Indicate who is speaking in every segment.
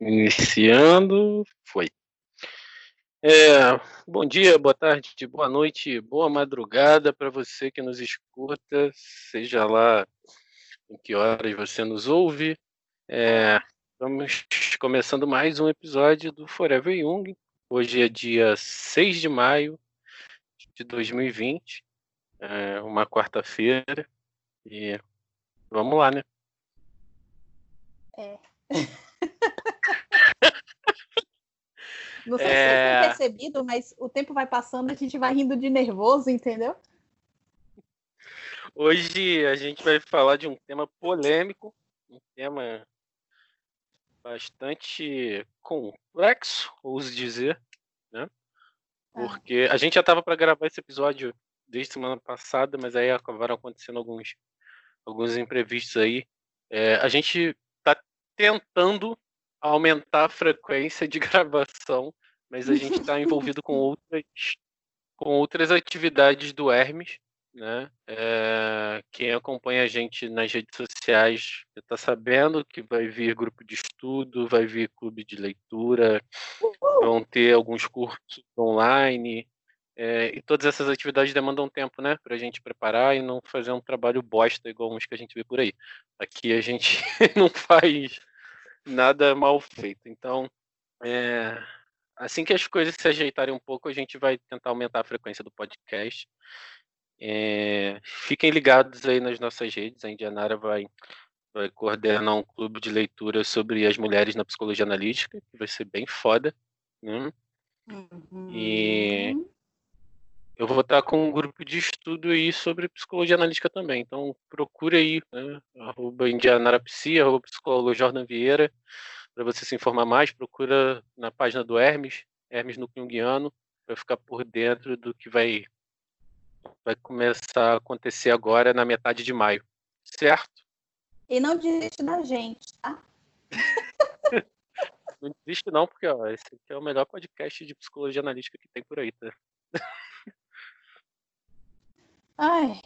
Speaker 1: Iniciando, foi. É, bom dia, boa tarde, boa noite, boa madrugada para você que nos escuta, seja lá em que horas você nos ouve. É, estamos começando mais um episódio do Forever Young. Hoje é dia 6 de maio de 2020, é uma quarta-feira, e vamos lá, né?
Speaker 2: É. Não sei é... se têm percebido, mas o tempo vai passando, a gente vai rindo de nervoso, entendeu?
Speaker 1: Hoje a gente vai falar de um tema polêmico, um tema bastante complexo, ouso dizer, né? Ah. Porque a gente já estava para gravar esse episódio desde semana passada, mas aí acabaram acontecendo alguns, alguns imprevistos aí. É, a gente tentando aumentar a frequência de gravação, mas a gente está envolvido com outras, com outras atividades do Hermes, né? É, quem acompanha a gente nas redes sociais está sabendo que vai vir grupo de estudo, vai vir clube de leitura, vão ter alguns cursos online, é, e todas essas atividades demandam tempo, né? Para a gente preparar e não fazer um trabalho bosta igual uns que a gente vê por aí. Aqui a gente não faz nada mal feito. Então, é, assim que as coisas se ajeitarem um pouco, a gente vai tentar aumentar a frequência do podcast. É, fiquem ligados aí nas nossas redes. A Indianara vai, vai coordenar um clube de leitura sobre as mulheres na psicologia analítica, que vai ser bem foda. Né? Uhum. E eu vou estar com um grupo de estudo aí sobre psicologia analítica também. Então procure aí, né? arroba indianarapsi, arroba psicólogo Jordan Vieira, para você se informar mais. Procura na página do Hermes, Hermes no Jungiano, para ficar por dentro do que vai, vai começar a acontecer agora na metade de maio. Certo?
Speaker 2: E não desiste da gente, tá?
Speaker 1: não desiste não, porque ó, esse aqui é o melhor podcast de psicologia analítica que tem por aí, tá?
Speaker 2: Ai,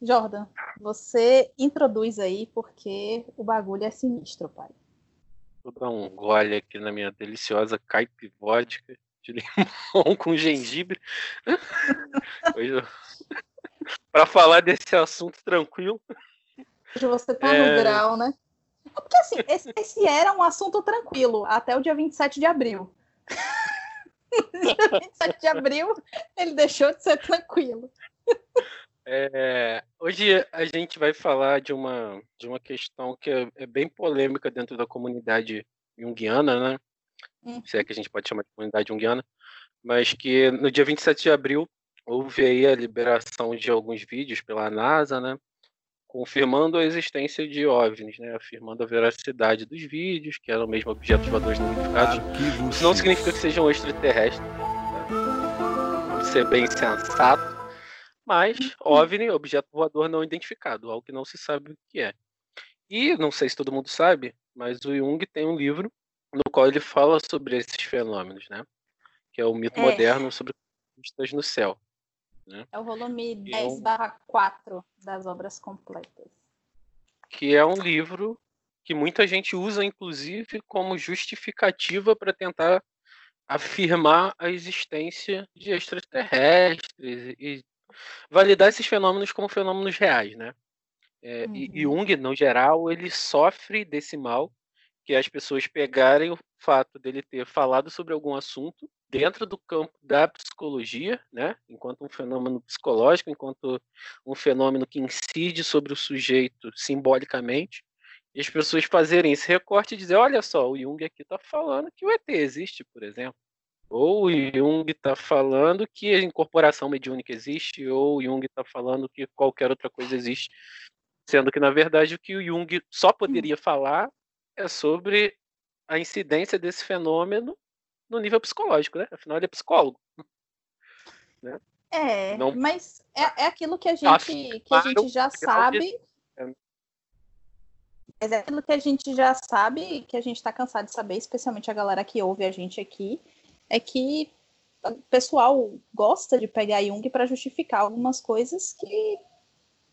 Speaker 2: Jordan, você introduz aí porque o bagulho é sinistro, pai.
Speaker 1: Vou dar um gole aqui na minha deliciosa caipe vodka de limão com gengibre. Para falar desse assunto tranquilo.
Speaker 2: Hoje você tá é... no grau, né? Porque assim, esse, esse, era um assunto tranquilo até o dia 27 de abril. dia 27 de abril, ele deixou de ser tranquilo.
Speaker 1: É, hoje a gente vai falar de uma, de uma questão que é, é bem polêmica dentro da comunidade junguiana, né? Hum. Se é que a gente pode chamar de comunidade junguiana, mas que no dia 27 de abril houve aí a liberação de alguns vídeos pela NASA, né? Confirmando a existência de OVNIs, né? Afirmando a veracidade dos vídeos, que eram mesmo objetos voadores não identificados. Isso não significa que sejam extraterrestres. Né? Vamos ser bem sensato mas uhum. OVNI, objeto voador não identificado, algo que não se sabe o que é. E não sei se todo mundo sabe, mas o Jung tem um livro no qual ele fala sobre esses fenômenos, né? Que é o mito é. moderno sobre vistas no céu. Né?
Speaker 2: É o volume 10 barra 4 das obras completas.
Speaker 1: Que é um livro que muita gente usa, inclusive, como justificativa para tentar afirmar a existência de extraterrestres e validar esses fenômenos como fenômenos reais, né? É, uhum. E Jung, no geral, ele sofre desse mal, que é as pessoas pegarem o fato dele ter falado sobre algum assunto dentro do campo da psicologia, né? Enquanto um fenômeno psicológico, enquanto um fenômeno que incide sobre o sujeito simbolicamente, e as pessoas fazerem esse recorte e dizer, olha só, o Jung aqui está falando que o ET existe, por exemplo. Ou o Jung está falando que a incorporação mediúnica existe, ou o Jung está falando que qualquer outra coisa existe. Sendo que, na verdade, o que o Jung só poderia falar é sobre a incidência desse fenômeno no nível psicológico, né? Afinal, ele é psicólogo.
Speaker 2: Né? É, Não... mas é, é aquilo que a gente, que a gente já sabe. É. Mas é aquilo que a gente já sabe, que a gente está cansado de saber, especialmente a galera que ouve a gente aqui, é que o pessoal gosta de pegar Jung para justificar algumas coisas que,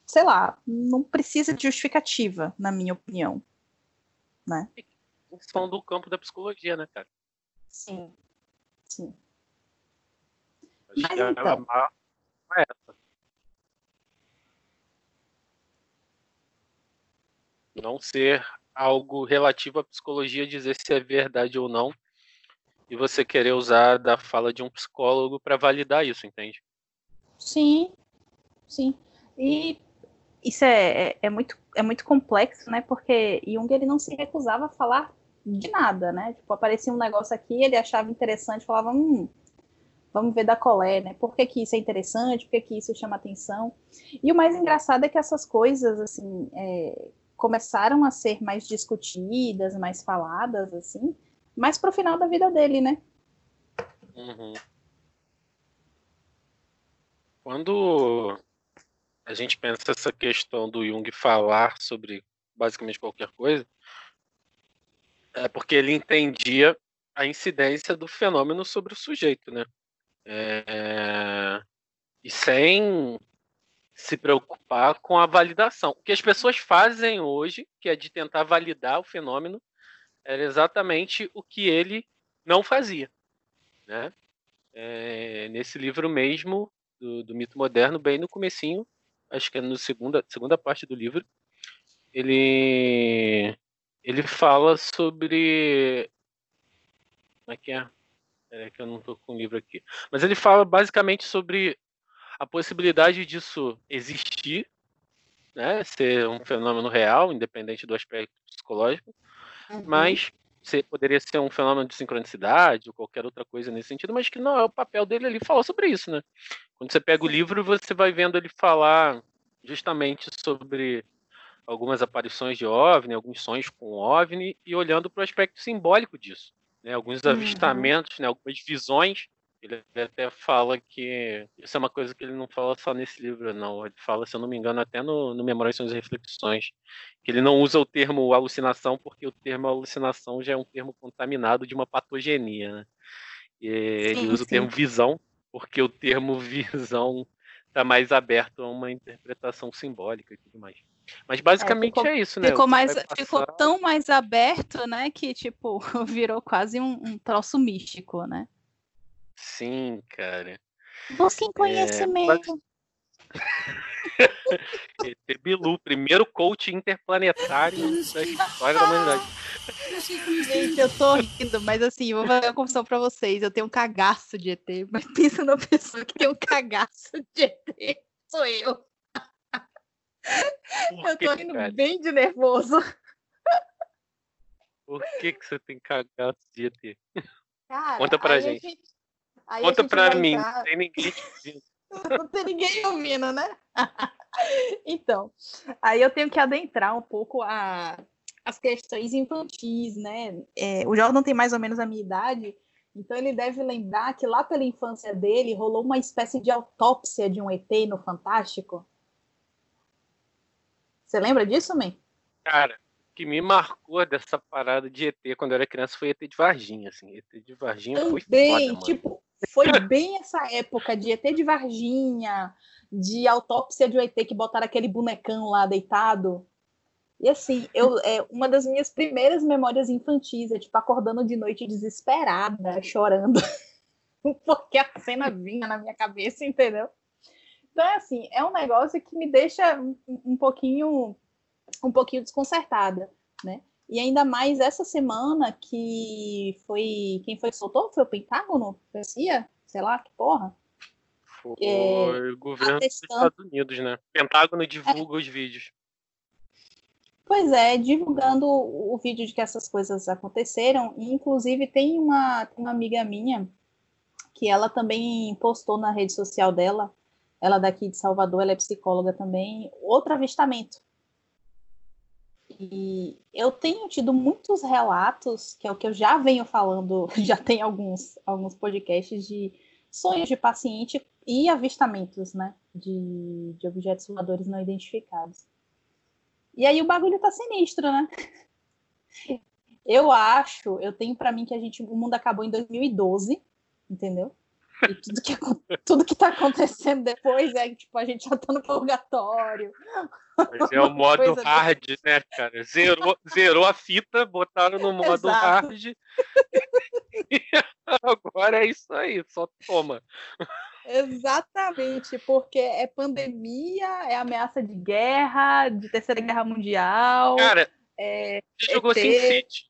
Speaker 2: sei lá, não precisa de justificativa, na minha opinião. Né?
Speaker 1: função do campo da psicologia, né, cara?
Speaker 2: Sim, sim.
Speaker 1: Acho Mas que é então... é essa. Não ser algo relativo à psicologia, dizer se é verdade ou não, e você querer usar da fala de um psicólogo para validar isso, entende?
Speaker 2: Sim, sim. E isso é, é, é, muito, é muito complexo, né? Porque Jung ele não se recusava a falar de nada, né? Tipo, aparecia um negócio aqui, ele achava interessante, falava, hum, vamos ver da colé, né? Por que, que isso é interessante? Por que, que isso chama atenção? E o mais engraçado é que essas coisas, assim, é, começaram a ser mais discutidas, mais faladas, assim, mais pro final da vida dele, né?
Speaker 1: Uhum. Quando a gente pensa essa questão do Jung falar sobre basicamente qualquer coisa, é porque ele entendia a incidência do fenômeno sobre o sujeito, né? É... E sem se preocupar com a validação. O que as pessoas fazem hoje, que é de tentar validar o fenômeno, era exatamente o que ele não fazia. Né? É... nesse livro mesmo, do, do, mito moderno, bem no comecinho, acho que é na segunda, segunda parte do livro, ele ele fala sobre. Como é que é? É que eu não estou com o livro aqui. Mas ele fala basicamente sobre a possibilidade disso existir, né, ser um fenômeno real, independente do aspecto psicológico, uhum. mas poderia ser um fenômeno de sincronicidade ou qualquer outra coisa nesse sentido, mas que não é o papel dele ali falar sobre isso, né? Quando você pega o livro, você vai vendo ele falar justamente sobre algumas aparições de OVNI, alguns sonhos com OVNI, e olhando para o aspecto simbólico disso. Né? Alguns uhum. avistamentos, né? algumas visões. Ele até fala que. Isso é uma coisa que ele não fala só nesse livro, não. Ele fala, se eu não me engano, até no, no Memórias e Reflexões, que ele não usa o termo alucinação, porque o termo alucinação já é um termo contaminado de uma patogenia. Né? E sim, ele usa sim. o termo visão, porque o termo visão está mais aberto a uma interpretação simbólica e tudo mais. Mas basicamente é, ficou, é isso, né?
Speaker 2: Ficou, mais, passar... ficou tão mais aberto, né, que tipo, virou quase um, um troço místico, né?
Speaker 1: Sim, cara.
Speaker 2: Busquem conhecimento.
Speaker 1: É, ET Bilu, primeiro coach interplanetário da história da humanidade.
Speaker 2: Gente, eu tô rindo, mas assim, vou fazer uma confissão pra vocês. Eu tenho um cagaço de ET, mas pensa na pessoa que tem um cagaço de ET. Sou eu. Por eu tô rindo cara? bem de nervoso.
Speaker 1: Por que, que você tem cagaço de ET? Cara, Conta pra gente. gente Conta pra mim, entrar... não tem ninguém ouvindo.
Speaker 2: não tem ninguém ouvindo, né? então, aí eu tenho que adentrar um pouco a, as questões infantis, né? É, o Jordan tem mais ou menos a minha idade, então ele deve lembrar que lá pela infância dele rolou uma espécie de autópsia de um ET no Fantástico. Você lembra disso, man?
Speaker 1: Cara, o que me marcou dessa parada de ET quando eu era criança foi ET de Varginha, assim. ET de Varginha Também, foi foda,
Speaker 2: tipo, foi bem essa época de ET de Varginha, de autópsia de um ET que botaram aquele bonecão lá deitado. E assim, eu, é uma das minhas primeiras memórias infantis, é tipo acordando de noite desesperada, chorando, porque a cena vinha na minha cabeça, entendeu? Então, é assim, é um negócio que me deixa um, um pouquinho um pouquinho desconcertada, né? E ainda mais essa semana que foi. Quem foi que soltou? Foi o Pentágono? Foi a CIA? Sei lá, que porra.
Speaker 1: Foi é, o governo atestando... dos Estados Unidos, né? Pentágono divulga é. os vídeos.
Speaker 2: Pois é, divulgando o vídeo de que essas coisas aconteceram. E, inclusive, tem uma, uma amiga minha que ela também postou na rede social dela ela daqui de Salvador, ela é psicóloga também, outro avistamento. E eu tenho tido muitos relatos, que é o que eu já venho falando, já tem alguns, alguns podcasts de sonhos de paciente e avistamentos, né, de, de objetos voadores não identificados. E aí o bagulho tá sinistro, né? Eu acho, eu tenho para mim que a gente, o mundo acabou em 2012, entendeu? E tudo que, tudo que tá acontecendo depois é que tipo, a gente já tá no purgatório.
Speaker 1: Mas é o modo hard, né, cara? Zerou, zerou a fita, botaram no modo Exato. hard. E agora é isso aí, só toma.
Speaker 2: Exatamente, porque é pandemia, é ameaça de guerra, de terceira guerra mundial.
Speaker 1: Cara, é, você jogou ET... SimCity?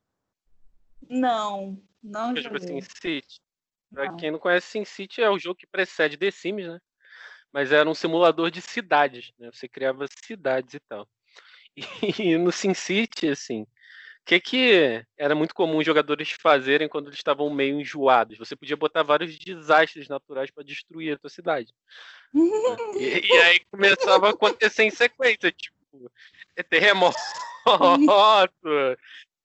Speaker 2: Não, não
Speaker 1: Você jogou SimCity? Pra quem não conhece, SimCity é o jogo que precede The Sims, né? Mas era um simulador de cidades, né? Você criava cidades e tal. E no SimCity, assim, o que, que era muito comum os jogadores fazerem quando eles estavam meio enjoados? Você podia botar vários desastres naturais para destruir a tua cidade. e, e, aí começava a acontecer em sequência, tipo, terremoto,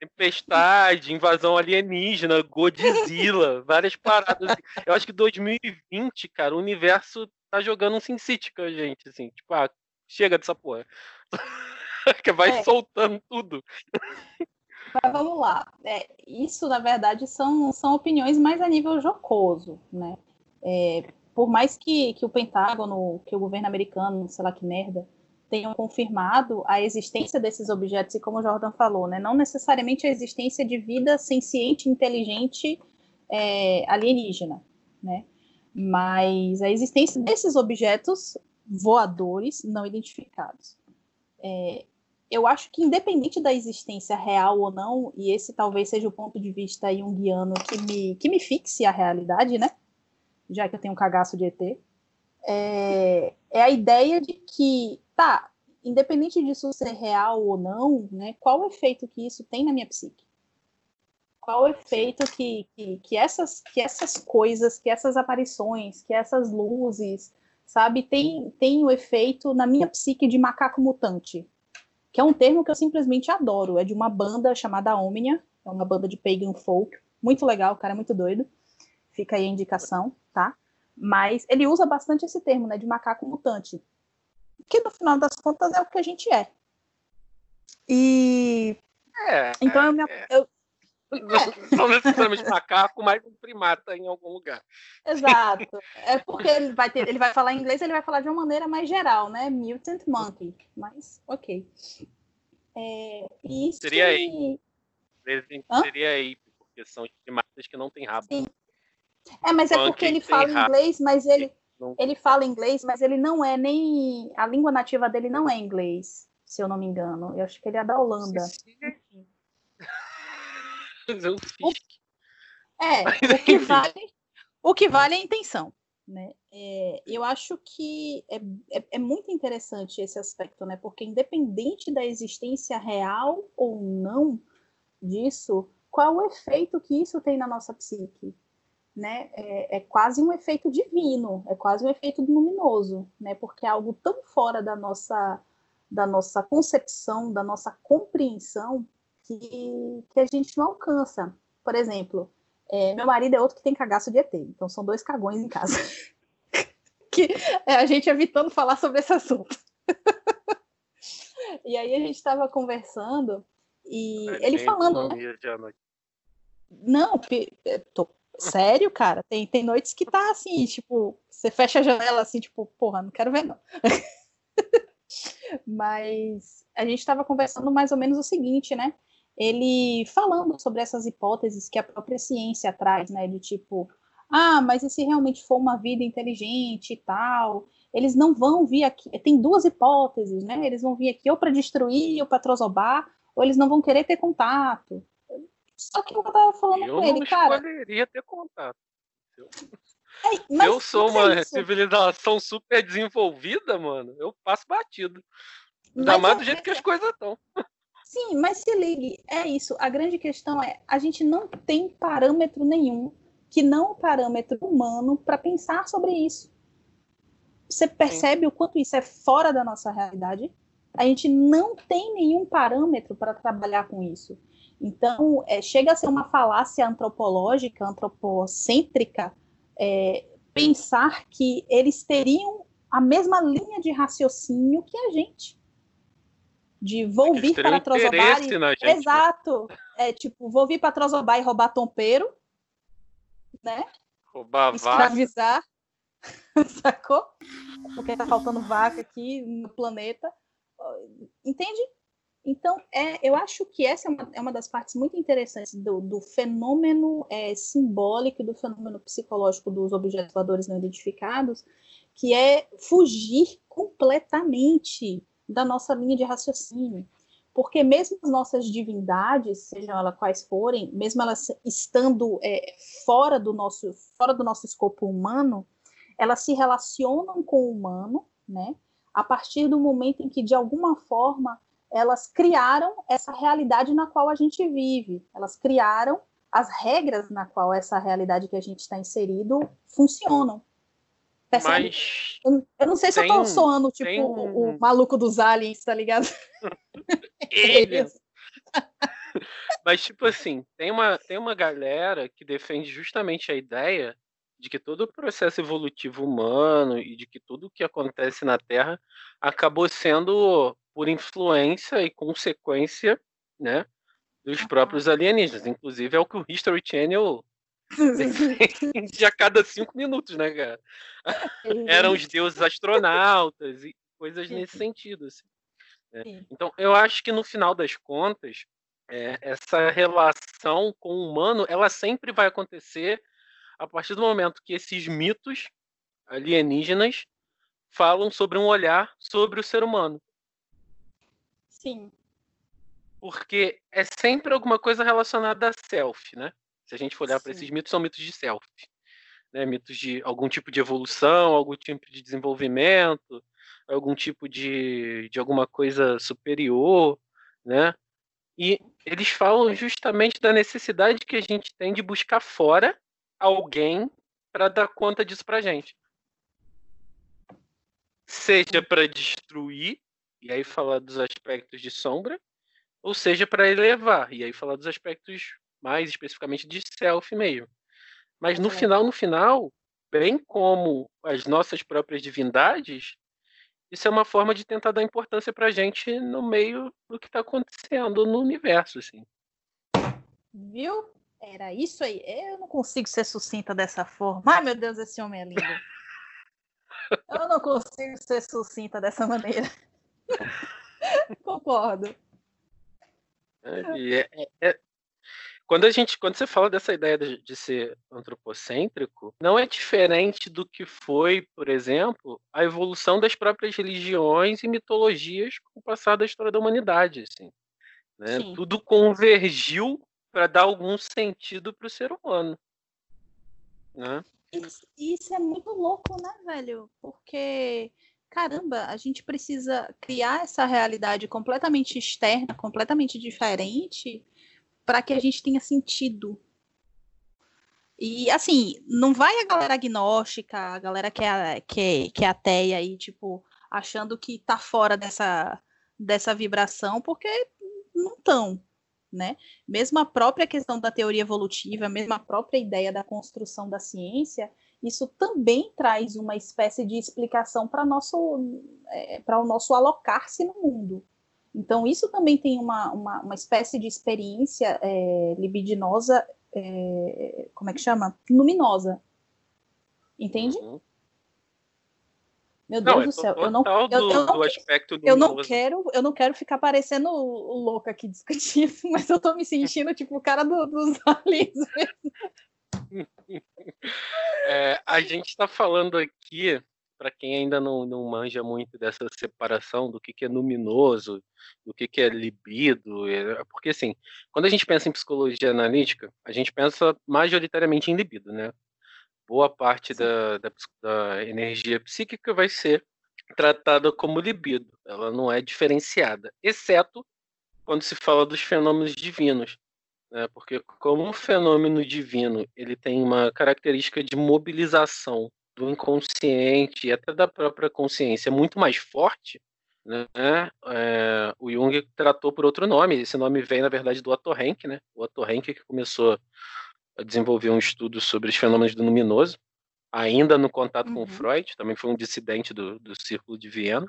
Speaker 1: Tempestade, invasão alienígena, Godzilla, várias paradas. Eu acho que 2020, cara, o universo tá jogando um SimCity com a gente, assim. Tipo, ah, chega dessa porra. que vai é. soltando tudo.
Speaker 2: Mas vamos lá. É, isso, na verdade, são, são opiniões mais a nível jocoso, né? É, por mais que, que o Pentágono, que o governo americano, sei lá que merda, tenham confirmado a existência desses objetos, e como o Jordan falou, né, não necessariamente a existência de vida senciente, inteligente, é, alienígena, né, mas a existência desses objetos voadores não identificados. É, eu acho que independente da existência real ou não, e esse talvez seja o ponto de vista junguiano que me, que me fixe a realidade, né, já que eu tenho um cagaço de ET, é, é a ideia de que tá, independente disso ser real ou não, né, qual o efeito que isso tem na minha psique? Qual o efeito que, que, que, essas, que essas coisas, que essas aparições, que essas luzes, sabe, tem, tem o efeito na minha psique de macaco mutante? Que é um termo que eu simplesmente adoro. É de uma banda chamada Omnia, é uma banda de pagan folk, muito legal, o cara é muito doido. Fica aí a indicação, tá? Mas ele usa bastante esse termo, né, de macaco mutante que no final das contas é o que a gente é. E.
Speaker 1: É,
Speaker 2: então eu, me,
Speaker 1: é. eu não necessariamente macaco, mas um primata em algum lugar.
Speaker 2: Exato. É porque ele vai, ter, ele vai falar inglês, ele vai falar de uma maneira mais geral, né? Mutant monkey. Mas, ok. É, isso
Speaker 1: seria aí. Seria aí, porque são primatas que não têm rabo. Sim.
Speaker 2: É, mas é porque ele fala inglês, mas ele, não... Ele fala inglês, mas ele não é nem. A língua nativa dele não é inglês, se eu não me engano. Eu acho que ele é da Holanda. o... É, o que vale, o que vale é a intenção. Né? É, eu acho que é, é, é, muito interessante esse aspecto, né? Porque independente da existência real ou não disso, qual o efeito que isso tem na nossa psique? Né, é, é, quase um efeito divino, é quase um efeito luminoso, né, porque é algo tão fora da nossa, da nossa concepção, da nossa compreensão, que, que a gente não alcança. Por exemplo, é, meu marido é outro que tem cagaço de ET, então são dois cagões em casa. que é, a gente evitando falar sobre esse assunto. e aí a gente estava conversando e ele falando. Né? Não, tô Sério, cara? Tem, tem noites que tá assim, tipo, você fecha a janela assim, tipo, porra, não quero ver, não. Mas a gente estava conversando mais ou menos o seguinte, né? Ele falando sobre essas hipóteses que a própria ciência traz, né? De tipo, ah, mas e se realmente for uma vida inteligente e tal? Eles não vão vir aqui. Tem duas hipóteses, né? Eles vão vir aqui ou para destruir ou para trozobar, ou eles não vão querer ter contato. Só que eu tava falando eu com ele, cara. Eu
Speaker 1: não escolheria ter contato. Eu, é, eu sou uma é civilização super desenvolvida, mano, eu passo batido. Ainda mais do jeito que as coisas estão.
Speaker 2: Sim, mas se ligue, é isso. A grande questão é, a gente não tem parâmetro nenhum que não o parâmetro humano para pensar sobre isso. Você percebe Sim. o quanto isso é fora da nossa realidade? A gente não tem nenhum parâmetro para trabalhar com isso. Então, é, chega a ser uma falácia antropológica, antropocêntrica, é, pensar que eles teriam a mesma linha de raciocínio que a gente. De vou vir para Trozobar. E... Né? Exato. É tipo, vou vir para Trozobar e roubar tompeiro, né? escravizar, sacou? Porque tá faltando vaca aqui no planeta. Entende? Então, é, eu acho que essa é uma, é uma das partes muito interessantes do, do fenômeno é, simbólico, do fenômeno psicológico dos objetos voadores não identificados, que é fugir completamente da nossa linha de raciocínio. Porque mesmo as nossas divindades, sejam elas quais forem, mesmo elas estando é, fora, do nosso, fora do nosso escopo humano, elas se relacionam com o humano, né? A partir do momento em que, de alguma forma, elas criaram essa realidade na qual a gente vive. Elas criaram as regras na qual essa realidade que a gente está inserido funcionam. Percebe? Mas eu, eu não sei se eu tô soando tipo o, o, maluco dos aliens, tá ligado?
Speaker 1: Ele. Mas, tipo assim, tem uma, tem uma galera que defende justamente a ideia de que todo o processo evolutivo humano e de que tudo o que acontece na Terra acabou sendo por influência e consequência, né, dos próprios alienígenas. Inclusive é o que o History Channel de a cada cinco minutos, né, cara? Eram os deuses astronautas e coisas nesse sentido. Assim, né? Então, eu acho que no final das contas, é, essa relação com o humano, ela sempre vai acontecer a partir do momento que esses mitos alienígenas falam sobre um olhar sobre o ser humano.
Speaker 2: Sim.
Speaker 1: Porque é sempre alguma coisa relacionada a self, né? Se a gente for olhar para esses mitos, são mitos de self. Né? Mitos de algum tipo de evolução, algum tipo de desenvolvimento, algum tipo de, de alguma coisa superior, né? E eles falam justamente da necessidade que a gente tem de buscar fora alguém para dar conta disso para gente. Seja para destruir, e aí falar dos aspectos de sombra, ou seja para elevar, e aí falar dos aspectos mais especificamente de self mesmo. Mas no final, no final, bem como as nossas próprias divindades, isso é uma forma de tentar dar importância para a gente no meio do que está acontecendo no universo, assim.
Speaker 2: Viu? Era isso aí. Eu não consigo ser sucinta dessa forma. Ai, meu Deus, esse homem é lindo. Eu não consigo ser sucinta dessa maneira. Concordo.
Speaker 1: É, é, é, quando a gente, quando você fala dessa ideia de, de, ser antropocêntrico, não é diferente do que foi, por exemplo, a evolução das próprias religiões e mitologias com o passar da história da humanidade, assim. Né? Tudo convergiu para dar algum sentido para o ser humano, né?
Speaker 2: Isso, isso é muito louco, né, velho? Porque caramba, a gente precisa criar essa realidade completamente externa, completamente diferente, para que a gente tenha sentido. E assim, não vai a galera agnóstica, a galera que é, que, é, que é ateia aí, tipo, achando que tá fora dessa, dessa vibração, porque não estão, né? Mesmo a própria questão da teoria evolutiva, mesmo a própria ideia da construção da ciência, isso também traz uma espécie de explicação para é, o nosso alocar-se no mundo. Então, isso também tem uma, uma, uma espécie de experiência é, libidinosa, é, como é que chama? Luminosa. Entende? Uhum. Meu Deus não, do céu, eu não, eu, eu, não, eu não quero, eu não quero ficar parecendo o, louco aqui discutindo, mas eu tô me sentindo tipo o cara do, dos aliens.
Speaker 1: É, a gente está falando aqui para quem ainda não, não manja muito dessa separação do que, que é luminoso, do que, que é libido, é, porque assim, quando a gente pensa em psicologia analítica, a gente pensa majoritariamente em libido, né? Boa parte da, da, da energia psíquica vai ser tratada como libido, ela não é diferenciada, exceto quando se fala dos fenômenos divinos, né? porque como um fenômeno divino ele tem uma característica de mobilização do inconsciente e até da própria consciência muito mais forte, né? É, o Jung tratou por outro nome. Esse nome vem, na verdade, do Otto Rank, né? O Otto Rank que começou a desenvolver um estudo sobre os fenômenos do luminoso, ainda no contato uhum. com Freud, também foi um dissidente do, do Círculo de Viena.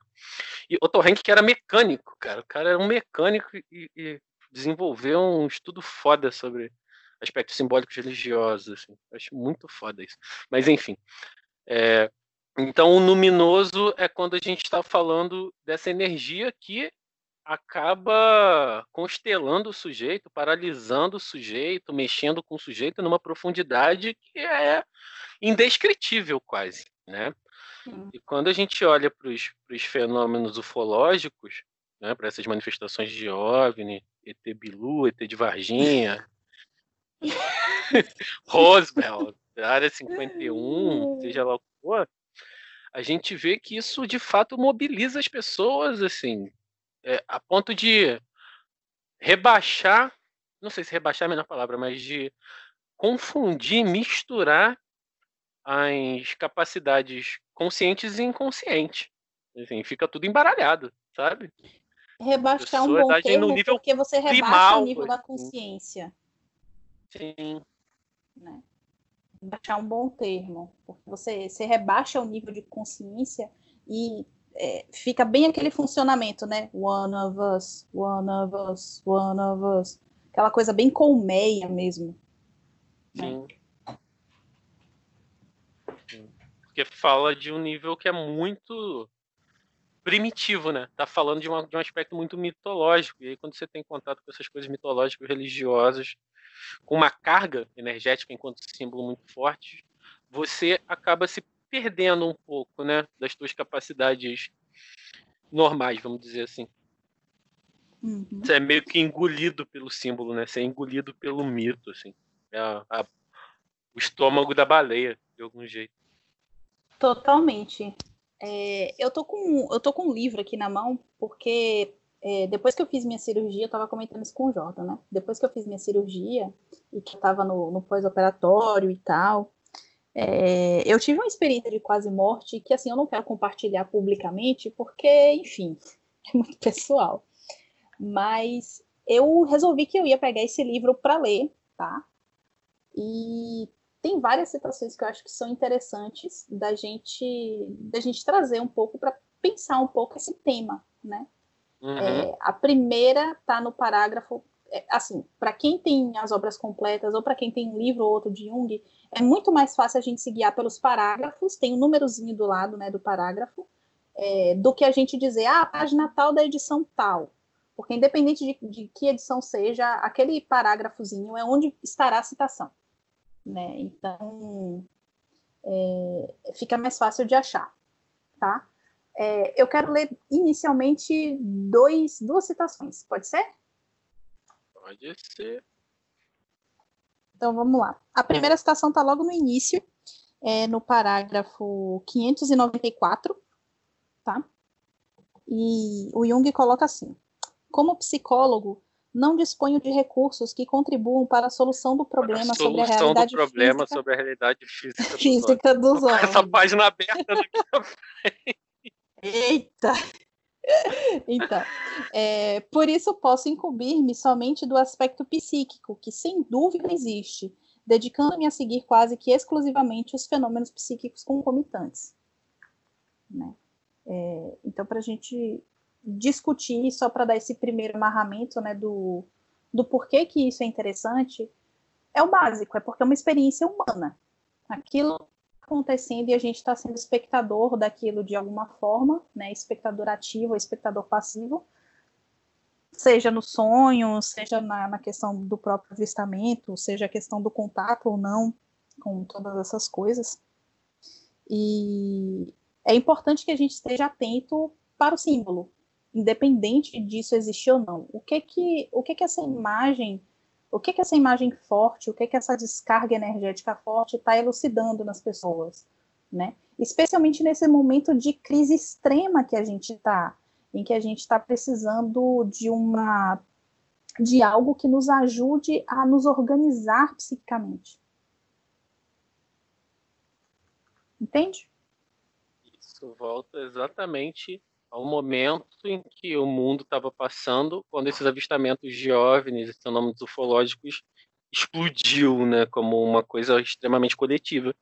Speaker 1: E Otto Rank que era mecânico, cara. O cara era um mecânico e, e desenvolveu um estudo foda sobre aspectos simbólicos religiosos. Assim. Acho muito foda isso. Mas, enfim. É, então, o luminoso é quando a gente está falando dessa energia que acaba constelando o sujeito, paralisando o sujeito, mexendo com o sujeito numa profundidade que é indescritível quase, né? E quando a gente olha para os fenômenos ufológicos, né, para essas manifestações de OVNI, ET Bilu, ET de Varginha, Roswell, Área 51, seja lá o que for, a gente vê que isso de fato mobiliza as pessoas, assim, é, a ponto de rebaixar, não sei se rebaixar é a melhor palavra, mas de confundir, misturar as capacidades conscientes e inconscientes. Assim, fica tudo embaralhado, sabe?
Speaker 2: Rebaixar um bom termo nível porque você rebaixa primal, o nível da assim. consciência.
Speaker 1: Sim.
Speaker 2: Né? Rebaixar um bom termo, porque você, você rebaixa o nível de consciência e é, fica bem aquele funcionamento, né? One of us, one of us, one of us. Aquela coisa bem colmeia mesmo.
Speaker 1: Né? Sim. Né? Porque fala de um nível que é muito primitivo, né? Tá falando de, uma, de um aspecto muito mitológico. E aí, quando você tem contato com essas coisas mitológicas, religiosas, com uma carga energética enquanto símbolo muito forte, você acaba se perdendo um pouco, né, das suas capacidades normais, vamos dizer assim. Uhum. Você é meio que engolido pelo símbolo, né? Você é engolido pelo mito, assim. É a, a, o estômago da baleia, de algum jeito.
Speaker 2: Totalmente. É, eu, tô com, eu tô com um livro aqui na mão, porque é, depois que eu fiz minha cirurgia, eu tava comentando isso com o Jordan, né? Depois que eu fiz minha cirurgia e que eu tava no, no pós-operatório e tal, é, eu tive uma experiência de quase morte que, assim, eu não quero compartilhar publicamente, porque, enfim, é muito pessoal. Mas eu resolvi que eu ia pegar esse livro para ler, tá? E tem várias situações que eu acho que são interessantes da gente, da gente trazer um pouco para pensar um pouco esse tema, né? Uhum. É, a primeira tá no parágrafo é, assim, para quem tem as obras completas ou para quem tem um livro ou outro de Jung, é muito mais fácil a gente se guiar pelos parágrafos, tem um númerozinho do lado, né, do parágrafo, é, do que a gente dizer, ah, a página tal da edição tal. Porque independente de, de que edição seja, aquele parágrafozinho é onde estará a citação. Né? Então, é, fica mais fácil de achar, tá? É, eu quero ler inicialmente dois, duas citações, pode ser?
Speaker 1: Pode ser.
Speaker 2: Então vamos lá. A primeira citação está logo no início, é no parágrafo 594, tá? E o Jung coloca assim: Como psicólogo, não disponho de recursos que contribuam para a solução do problema a sobre a realidade do
Speaker 1: problema
Speaker 2: física,
Speaker 1: sobre a realidade física,
Speaker 2: física dos, dos homens.
Speaker 1: Essa página aberta frente.
Speaker 2: Eita! então, é, por isso posso incumbir-me somente do aspecto psíquico, que sem dúvida existe, dedicando-me a seguir quase que exclusivamente os fenômenos psíquicos concomitantes. Né? É, então, para a gente discutir, só para dar esse primeiro amarramento né, do, do porquê que isso é interessante, é o básico, é porque é uma experiência humana. Aquilo acontecendo e a gente está sendo espectador daquilo de alguma forma, né? Espectador ativo, espectador passivo, seja no sonho, seja na, na questão do próprio avistamento, seja a questão do contato ou não com todas essas coisas. E é importante que a gente esteja atento para o símbolo, independente disso existir ou não. O que que, o que que essa imagem o que, que essa imagem forte, o que, que essa descarga energética forte está elucidando nas pessoas, né? Especialmente nesse momento de crise extrema que a gente está, em que a gente está precisando de uma de algo que nos ajude a nos organizar psiquicamente. Entende?
Speaker 1: Isso volta exatamente ao momento em que o mundo estava passando, quando esses avistamentos de OVNIs, fenômenos ufológicos, explodiu, né, como uma coisa extremamente coletiva.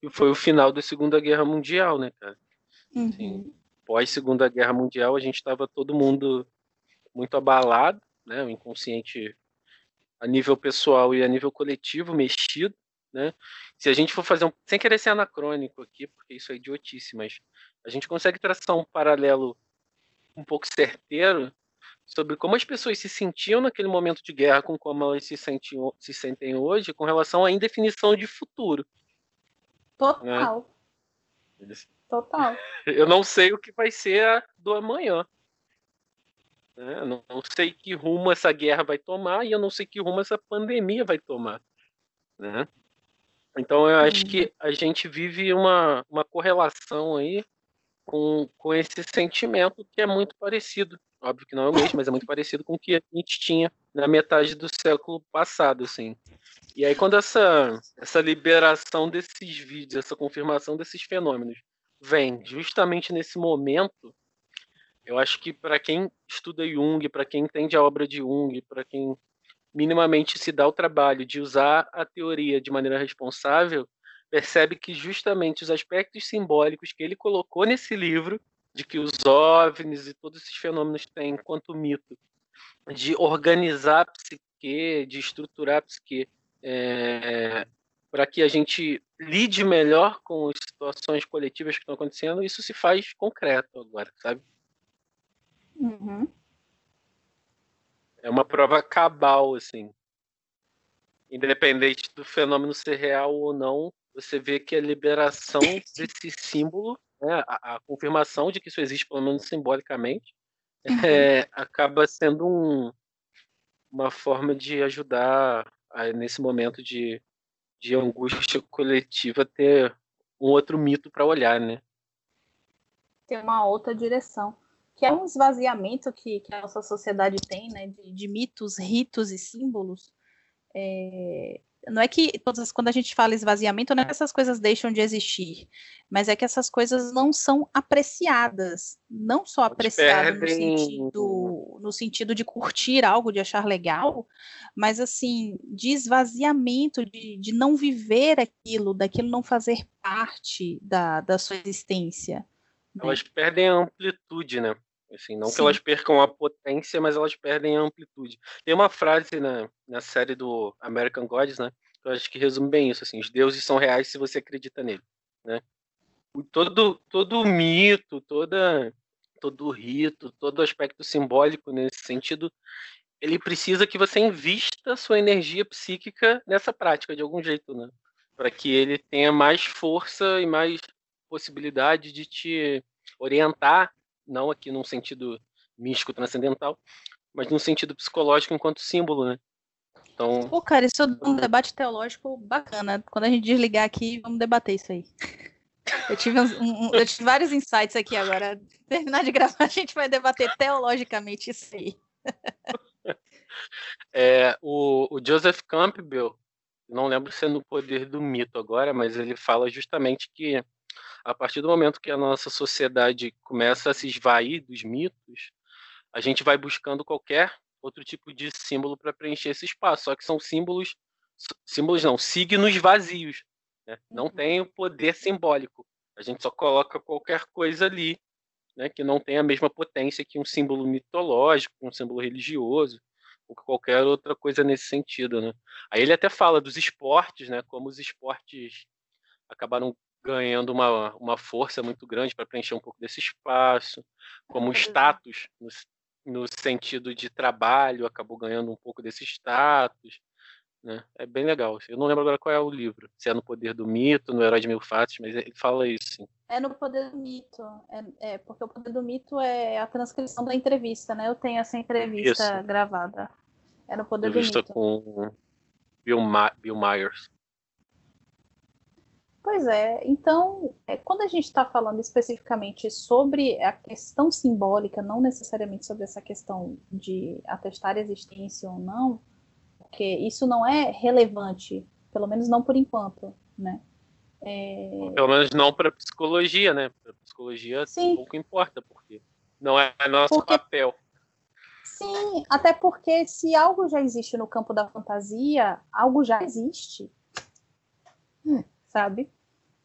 Speaker 1: E foi o final da Segunda Guerra Mundial, né, cara? Uhum. Assim, pós Segunda Guerra Mundial, a gente estava todo mundo muito abalado, né, o inconsciente a nível pessoal e a nível coletivo mexido, né? Se a gente for fazer um, sem querer ser anacrônico aqui, porque isso é idiotice, mas a gente consegue traçar um paralelo um pouco certeiro sobre como as pessoas se sentiam naquele momento de guerra com como elas se, sentiam, se sentem hoje com relação à indefinição de futuro.
Speaker 2: Total. Né? Total.
Speaker 1: Eu não sei o que vai ser do amanhã. Né? Eu não, não sei que rumo essa guerra vai tomar e eu não sei que rumo essa pandemia vai tomar. Né? Então eu acho que a gente vive uma, uma correlação aí com, com esse sentimento que é muito parecido Óbvio que não é o mesmo, mas é muito parecido com o que a gente tinha na metade do século passado, assim. E aí quando essa, essa liberação desses vídeos, essa confirmação desses fenômenos vem justamente nesse momento, eu acho que para quem estuda Jung, para quem entende a obra de Jung, para quem minimamente se dá o trabalho de usar a teoria de maneira responsável, percebe que justamente os aspectos simbólicos que ele colocou nesse livro de que os OVNIs e todos esses fenômenos têm enquanto mito, de organizar a psique, de estruturar a psique, é, para que a gente lide melhor com as situações coletivas que estão acontecendo, isso se faz concreto agora, sabe?
Speaker 2: Uhum.
Speaker 1: É uma prova cabal, assim. Independente do fenômeno ser real ou não, você vê que a liberação desse símbolo né, a, a, confirmação de que isso existe, pelo menos simbolicamente, uhum. é, acaba sendo um, uma forma de ajudar a, nesse momento de, de angústia coletiva ter um outro mito para olhar, né?
Speaker 2: Ter uma outra direção. Que é um esvaziamento que, que a nossa sociedade tem, né? De, de mitos, ritos e símbolos. É, não é que todas, quando a gente fala esvaziamento, não é que essas coisas deixam de existir, mas é que essas coisas não são apreciadas, não só apreciadas no sentido, no sentido de curtir algo, de achar legal, mas assim, de esvaziamento, de, de não viver aquilo, daquilo não fazer parte da, da sua existência.
Speaker 1: Né? Elas né? perdem a amplitude, né? Assim, não Sim. que elas percam a potência, mas elas perdem a amplitude. Tem uma frase na, na série do American Gods, né? Que eu acho que resume bem isso. Assim, os deuses são reais se você acredita nele, né? Todo, todo mito, toda, todo rito, todo aspecto simbólico nesse sentido, ele precisa que você invista sua energia psíquica nessa prática de algum jeito, né? Para que ele tenha mais força e mais possibilidade de te orientar não aqui num sentido místico transcendental, mas num sentido psicológico enquanto símbolo, né?
Speaker 2: Então, Pô, cara, isso é um debate teológico bacana. Quando a gente desligar aqui, vamos debater isso aí. Eu tive, um, um, eu tive vários insights aqui agora. Terminar de gravar, a gente vai debater teologicamente isso aí.
Speaker 1: É, o, o Joseph Campbell, não lembro se é no Poder do Mito agora, mas ele fala justamente que a partir do momento que a nossa sociedade começa a se esvair dos mitos, a gente vai buscando qualquer outro tipo de símbolo para preencher esse espaço. Só que são símbolos, símbolos não, signos vazios. Né? Não uhum. tem o poder simbólico. A gente só coloca qualquer coisa ali, né, que não tem a mesma potência que um símbolo mitológico, um símbolo religioso, ou qualquer outra coisa nesse sentido. Né? Aí ele até fala dos esportes, né, como os esportes acabaram ganhando uma, uma força muito grande para preencher um pouco desse espaço, como status no, no sentido de trabalho, acabou ganhando um pouco desse status. Né? É bem legal. Eu não lembro agora qual é o livro, se é no Poder do Mito, no Herói de Mil Faces, mas ele fala isso. Sim.
Speaker 2: É no Poder do Mito, é, é, porque o Poder do Mito é a transcrição da entrevista, né? Eu tenho essa entrevista isso. gravada. É no Poder entrevista do Mito.
Speaker 1: com Bill, Ma Bill Myers.
Speaker 2: Pois é, então, é, quando a gente está falando especificamente sobre a questão simbólica, não necessariamente sobre essa questão de atestar existência ou não, porque isso não é relevante, pelo menos não por enquanto, né?
Speaker 1: É... Pelo menos não para psicologia, né? Para psicologia Sim. pouco importa, porque não é nosso porque... papel.
Speaker 2: Sim, até porque se algo já existe no campo da fantasia, algo já existe. Sabe?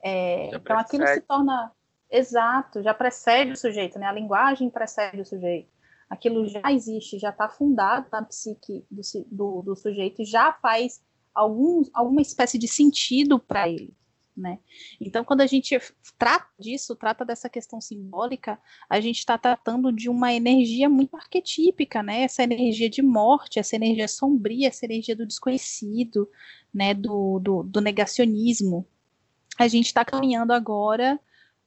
Speaker 2: É, então aquilo se torna exato, já precede o sujeito, né? A linguagem precede o sujeito. aquilo já existe, já está fundado na psique do, do, do sujeito, já faz algum, alguma espécie de sentido para ele. Né? Então, quando a gente trata disso, trata dessa questão simbólica, a gente está tratando de uma energia muito arquetípica, né? Essa energia de morte, essa energia sombria, essa energia do desconhecido, né? Do, do, do negacionismo. A gente está caminhando agora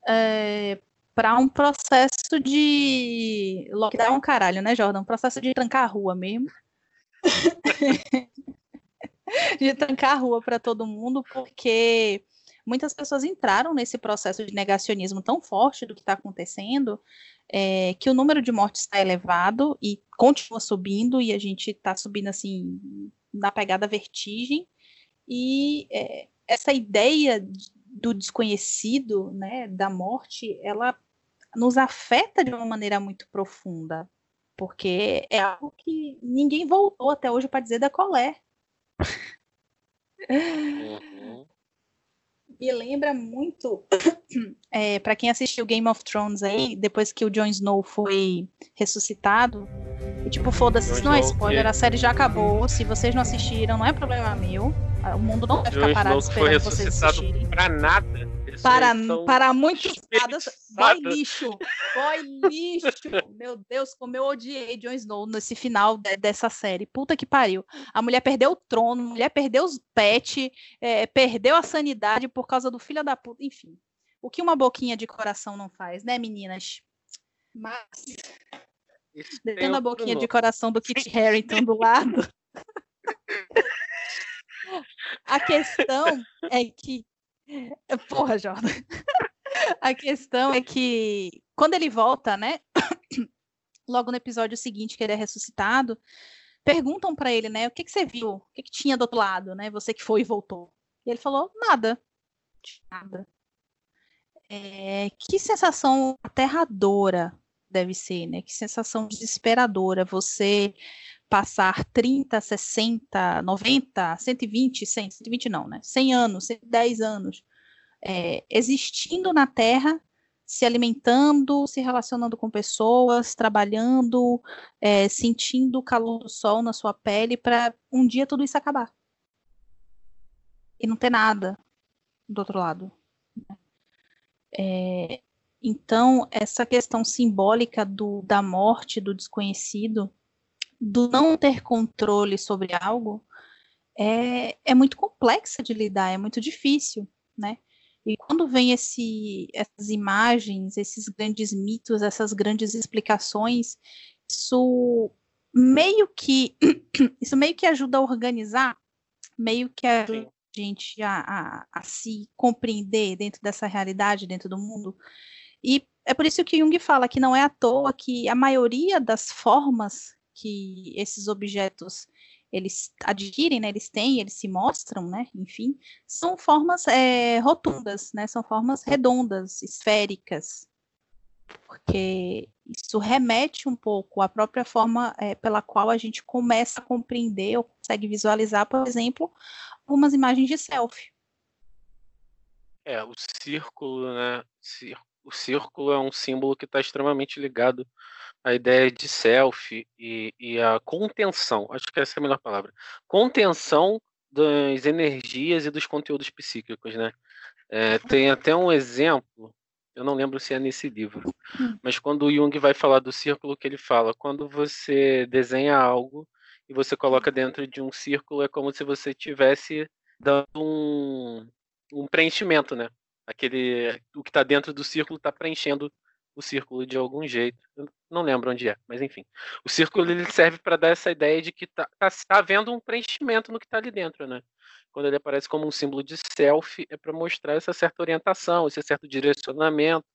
Speaker 2: é, para um processo de lockdown, caralho, né, Jordan? Um processo de trancar a rua mesmo. de trancar a rua para todo mundo, porque muitas pessoas entraram nesse processo de negacionismo tão forte do que está acontecendo, é, que o número de mortes está elevado e continua subindo, e a gente está subindo assim na pegada vertigem. E é, essa ideia do desconhecido, né, da morte, ela nos afeta de uma maneira muito profunda, porque é algo que ninguém voltou até hoje para dizer da colé. Uhum. Me lembra muito, é, para quem assistiu Game of Thrones aí, depois que o Jon Snow foi ressuscitado, e tipo, foda-se, não é spoiler, a série já acabou, se vocês não assistiram, não é problema meu, o mundo não vai ficar parado esperando vocês assistirem.
Speaker 1: Pra nada
Speaker 2: para, para muitos lados, boy lixo, boy lixo. Meu Deus, como eu odiei Jon Snow nesse final de, dessa série. Puta que pariu. A mulher perdeu o trono, a mulher perdeu os pets, é, perdeu a sanidade por causa do filho da puta. Enfim, o que uma boquinha de coração não faz, né, meninas? Mas, tendo a boquinha de coração do Kit Harington do lado. a questão é que Porra, Jordan. A questão é que quando ele volta, né? Logo no episódio seguinte que ele é ressuscitado, perguntam para ele, né? O que, que você viu? O que, que tinha do outro lado, né? Você que foi e voltou. E ele falou nada, nada. É, que sensação aterradora deve ser, né? Que sensação desesperadora você passar 30, 60, 90, 120, 100, 120 não, né? 100 anos, 110 anos é, existindo na Terra, se alimentando, se relacionando com pessoas, trabalhando, é, sentindo o calor do sol na sua pele para um dia tudo isso acabar. E não ter nada do outro lado. Né? É, então, essa questão simbólica do, da morte, do desconhecido, do não ter controle sobre algo é, é muito complexa de lidar, é muito difícil, né? E quando vem esse, essas imagens, esses grandes mitos, essas grandes explicações, isso meio que isso meio que ajuda a organizar, meio que ajuda a gente a, a, a se compreender dentro dessa realidade, dentro do mundo. E é por isso que Jung fala que não é à toa que a maioria das formas que esses objetos eles adquirem, né, eles têm, eles se mostram, né, enfim, são formas é, rotundas, né, são formas redondas, esféricas, porque isso remete um pouco à própria forma é, pela qual a gente começa a compreender ou consegue visualizar, por exemplo, algumas imagens de selfie.
Speaker 1: É, o círculo, né, o círculo é um símbolo que está extremamente ligado a ideia de self e, e, a contenção, acho que essa é a melhor palavra, contenção das energias e dos conteúdos psíquicos, né? É, tem até um exemplo, eu não lembro se é nesse livro, hum. mas quando o Jung vai falar do círculo que ele fala, quando você desenha algo e você coloca dentro de um círculo, é como se você tivesse dando um, um preenchimento, né? Aquele, o que está dentro do círculo está preenchendo o círculo de algum jeito. Eu não lembro onde é, mas enfim. O círculo ele serve para dar essa ideia de que está tá, tá havendo um preenchimento no que está ali dentro, né? Quando ele aparece como um símbolo de self, é para mostrar essa certa orientação, esse certo direcionamento,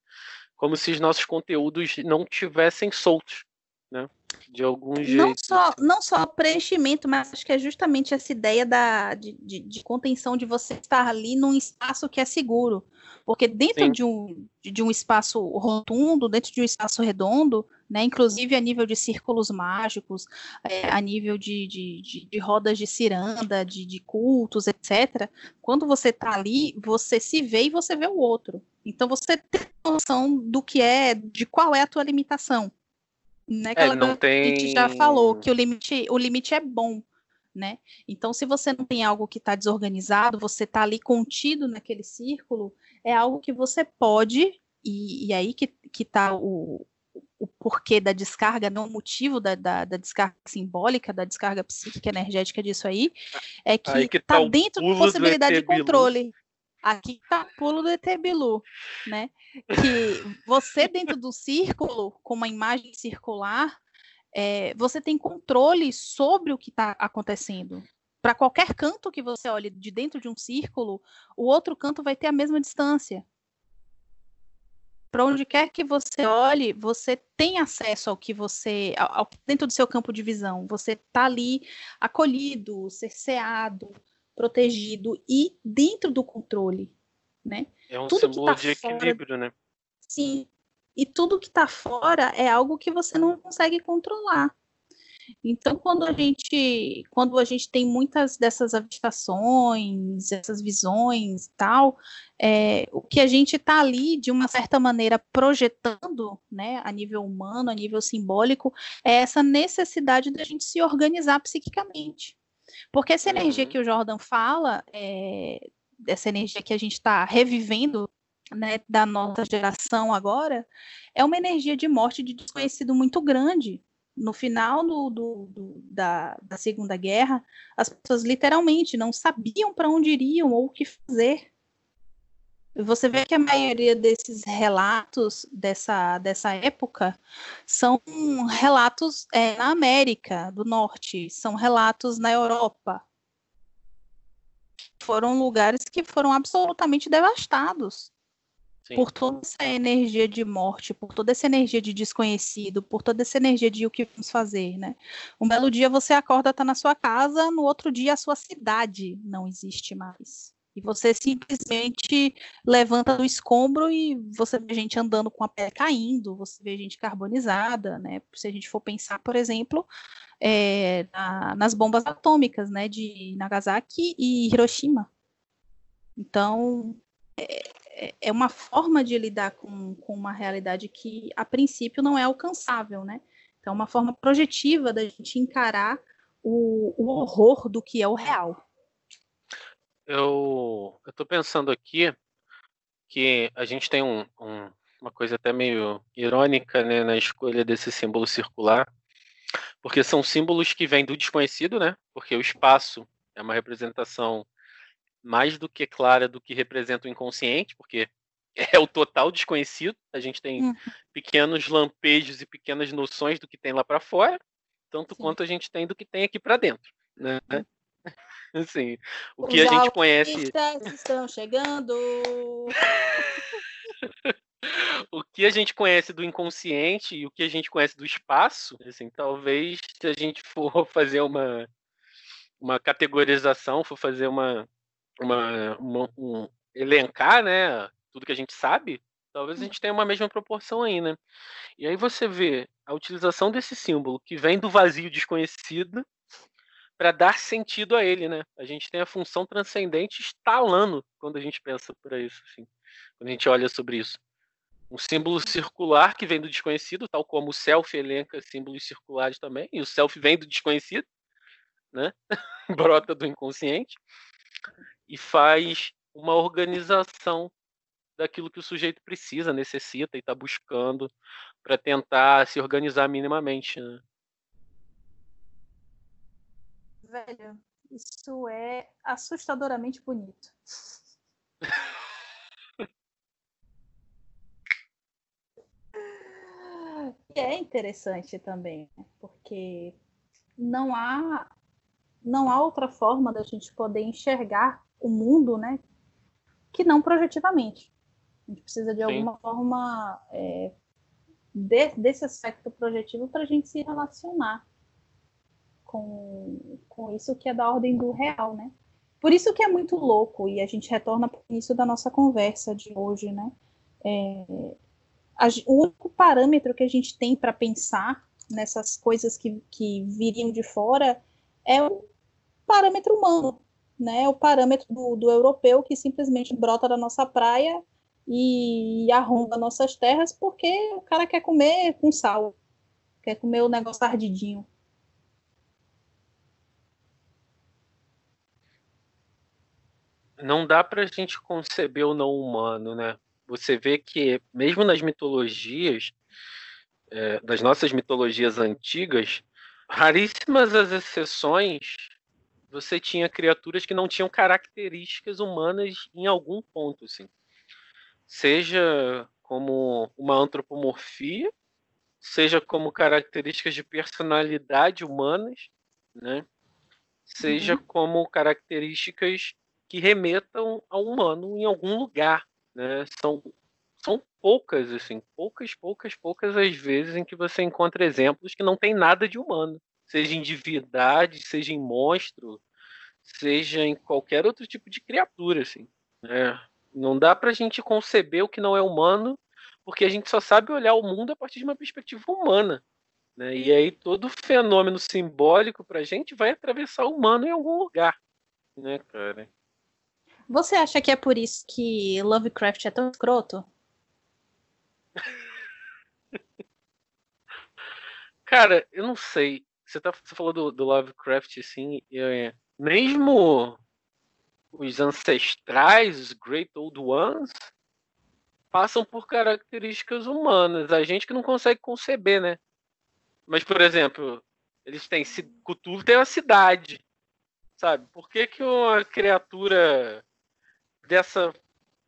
Speaker 1: como se os nossos conteúdos não tivessem soltos, né? De algum jeito.
Speaker 2: Não só, não só preenchimento, mas acho que é justamente essa ideia da, de, de, de contenção, de você estar ali num espaço que é seguro porque dentro de um, de um espaço rotundo, dentro de um espaço redondo, né, inclusive a nível de círculos mágicos, é, a nível de, de, de, de, rodas de ciranda, de, de cultos, etc., quando você está ali, você se vê e você vê o outro. Então você tem noção do que é, de qual é a tua limitação. Né? É, não tem... A gente já falou que o limite, o limite é bom, né? Então, se você não tem algo que está desorganizado, você está ali contido naquele círculo, é algo que você pode, e, e aí que está o, o porquê da descarga, não o motivo da, da, da, descarga simbólica, da descarga psíquica energética disso aí, é que está tá dentro da possibilidade de controle. Aqui está o pulo do Etebilu, né? Que você dentro do círculo, com uma imagem circular, é, você tem controle sobre o que está acontecendo. Para qualquer canto que você olhe de dentro de um círculo, o outro canto vai ter a mesma distância para onde quer que você olhe, você tem acesso ao que você, ao, dentro do seu campo de visão. Você está ali acolhido, cerceado, protegido e dentro do controle, né?
Speaker 1: É um tudo símbolo tá de equilíbrio, fora, né?
Speaker 2: Sim. E tudo que está fora é algo que você não consegue controlar. Então, quando a gente, quando a gente tem muitas dessas avistações, essas visões e tal, é, o que a gente está ali, de uma certa maneira, projetando, né, a nível humano, a nível simbólico, é essa necessidade da gente se organizar psiquicamente. Porque essa energia uhum. que o Jordan fala, é, essa energia que a gente está revivendo né, da nossa geração agora, é uma energia de morte de desconhecido muito grande no final do, do, do, da, da Segunda Guerra, as pessoas literalmente não sabiam para onde iriam ou o que fazer. Você vê que a maioria desses relatos dessa, dessa época são relatos é, na América do Norte, são relatos na Europa. Foram lugares que foram absolutamente devastados. Sim. por toda essa energia de morte, por toda essa energia de desconhecido, por toda essa energia de o que vamos fazer, né? Um belo dia você acorda, tá na sua casa, no outro dia a sua cidade não existe mais. E você simplesmente levanta do escombro e você vê gente andando com a pele caindo, você vê gente carbonizada, né? Se a gente for pensar, por exemplo, é, na, nas bombas atômicas, né? De Nagasaki e Hiroshima. Então, é, é, é uma forma de lidar com, com uma realidade que, a princípio, não é alcançável, né? Então, é uma forma projetiva da gente encarar o, o horror do que é o real.
Speaker 1: Eu estou pensando aqui que a gente tem um, um, uma coisa até meio irônica né, na escolha desse símbolo circular, porque são símbolos que vêm do desconhecido, né? Porque o espaço é uma representação mais do que clara do que representa o inconsciente, porque é o total desconhecido. A gente tem uhum. pequenos lampejos e pequenas noções do que tem lá para fora, tanto Sim. quanto a gente tem do que tem aqui para dentro, né? Uhum. Assim, o Os que a gente conhece
Speaker 2: estão chegando.
Speaker 1: o que a gente conhece do inconsciente e o que a gente conhece do espaço, assim, talvez se a gente for fazer uma uma categorização, for fazer uma uma, uma um, elencar, né, tudo que a gente sabe, talvez a gente tenha uma mesma proporção aí, né? E aí você vê a utilização desse símbolo que vem do vazio desconhecido para dar sentido a ele, né? A gente tem a função transcendente instalando quando a gente pensa por isso, assim, quando a gente olha sobre isso. Um símbolo circular que vem do desconhecido, tal como o self elenca símbolos circulares também, e o self vem do desconhecido, né? Brota do inconsciente e faz uma organização daquilo que o sujeito precisa, necessita e está buscando para tentar se organizar minimamente. Né?
Speaker 2: Velho, isso é assustadoramente bonito. e é interessante também, né? porque não há não há outra forma da gente poder enxergar o mundo, né, que não projetivamente. A gente precisa de Sim. alguma forma é, de, desse aspecto projetivo para a gente se relacionar com, com isso que é da ordem do real, né? Por isso que é muito louco, e a gente retorna para isso da nossa conversa de hoje, né? É, a, o único parâmetro que a gente tem para pensar nessas coisas que, que viriam de fora é o parâmetro humano, né? O parâmetro do, do europeu que simplesmente brota da nossa praia e arromba nossas terras porque o cara quer comer com sal, quer comer o negócio ardidinho.
Speaker 1: Não dá para a gente conceber o não humano, né? Você vê que, mesmo nas mitologias, é, das nossas mitologias antigas, raríssimas as exceções, você tinha criaturas que não tinham características humanas em algum ponto, assim. Seja como uma antropomorfia, seja como características de personalidade humanas, né? Seja uhum. como características que remetam ao humano em algum lugar, né? São são poucas assim, poucas, poucas, poucas as vezes em que você encontra exemplos que não tem nada de humano, seja em divindade, seja em monstro, seja em qualquer outro tipo de criatura, assim. Né? Não dá para a gente conceber o que não é humano, porque a gente só sabe olhar o mundo a partir de uma perspectiva humana. Né? E aí todo fenômeno simbólico para a gente vai atravessar o humano em algum lugar, né, cara?
Speaker 2: Você acha que é por isso que Lovecraft é tão escroto?
Speaker 1: Cara, eu não sei. Você, tá, você falou do, do Lovecraft, assim, é, mesmo os ancestrais, os Great Old Ones, passam por características humanas. A gente que não consegue conceber, né? Mas, por exemplo, eles têm. Cthulhu tem uma cidade. Sabe? Por que, que uma criatura dessa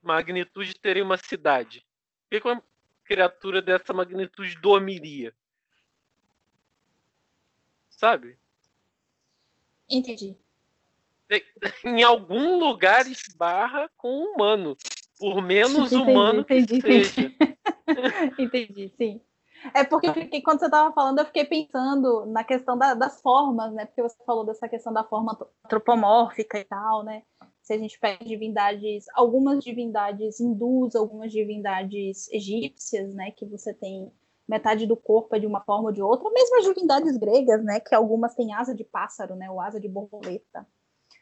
Speaker 1: magnitude teria uma cidade? Por que, que uma criatura dessa magnitude dormiria? Sabe?
Speaker 2: Entendi.
Speaker 1: Em algum lugar esbarra com o humano. Por menos entendi, humano entendi, que seja.
Speaker 2: entendi, sim. É porque fiquei, quando você estava falando, eu fiquei pensando na questão da, das formas, né? Porque você falou dessa questão da forma antropomórfica e tal, né? Se a gente pega divindades, algumas divindades hindus, algumas divindades egípcias, né? Que você tem metade do corpo é de uma forma ou de outra, mesmo as divindades gregas, né? Que algumas têm asa de pássaro, né? Ou asa de borboleta.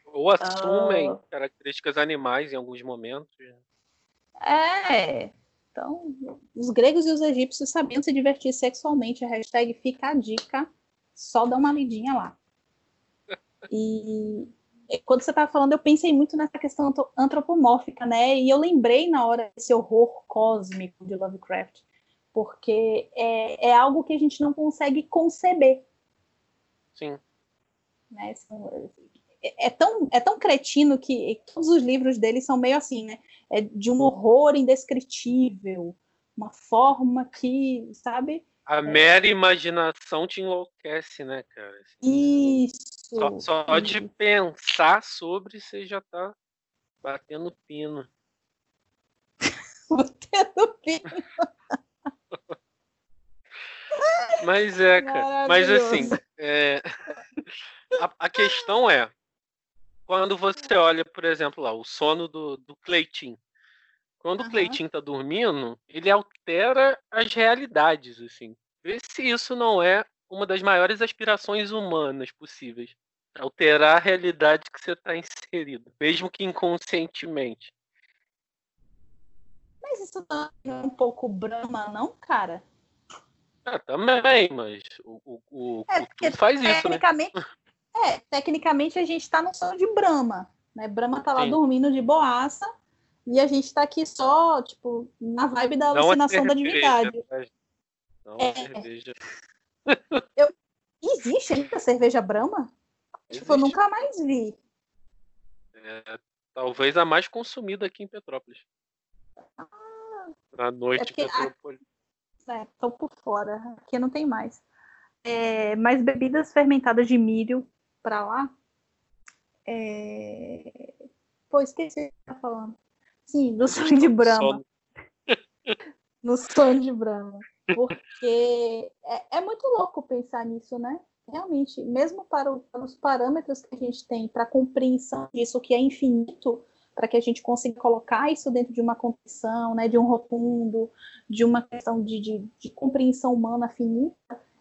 Speaker 1: Ou assumem uh... características animais em alguns momentos.
Speaker 2: É. Então, os gregos e os egípcios sabiam se divertir sexualmente. A hashtag fica a dica. Só dá uma lidinha lá. E quando você estava falando, eu pensei muito nessa questão antropomórfica, né? E eu lembrei na hora desse horror cósmico de Lovecraft, porque é, é algo que a gente não consegue conceber.
Speaker 1: Sim.
Speaker 2: Né? É, é, tão, é tão cretino que todos os livros dele são meio assim, né? É de um horror indescritível, uma forma que, sabe?
Speaker 1: A é... mera imaginação te enlouquece, né, cara?
Speaker 2: Isso.
Speaker 1: Só, só de pensar sobre, você já tá batendo pino.
Speaker 2: batendo pino.
Speaker 1: Mas é, cara. Mas assim, é... a, a, questão é quando você olha, por exemplo, lá, o sono do, do Cleitinho. Quando uhum. o Cleitinho tá dormindo, ele altera as realidades, assim. Vê se isso não é uma das maiores aspirações humanas possíveis. Alterar a realidade que você está inserido, mesmo que inconscientemente.
Speaker 2: Mas isso não é um pouco Brahma, não, cara?
Speaker 1: Ah, também, mas o, o, o, é, o faz isso, né?
Speaker 2: É, tecnicamente a gente está no sono de Brahma, né? Brahma tá lá Sim. dormindo de boaça e a gente está aqui só, tipo, na vibe da alucinação da divindade.
Speaker 1: Não é, cerveja.
Speaker 2: Eu, existe ainda cerveja Brahma? Existe. Tipo, eu nunca mais vi.
Speaker 1: É, talvez a mais consumida aqui em Petrópolis.
Speaker 2: Ah,
Speaker 1: Na noite é Petrópolis.
Speaker 2: É, tô por fora. Aqui não tem mais. É, mas bebidas fermentadas de milho para lá. É... Pô, esqueci o que eu falando. Sim, no sonho de Brahma. no sonho de Brahma. Porque é, é, muito louco pensar nisso, né? Realmente, mesmo para, o, para os parâmetros que a gente tem para compreensão disso que é infinito, para que a gente consiga colocar isso dentro de uma condição, né, de um rotundo, de uma questão de, de, de compreensão humana finita,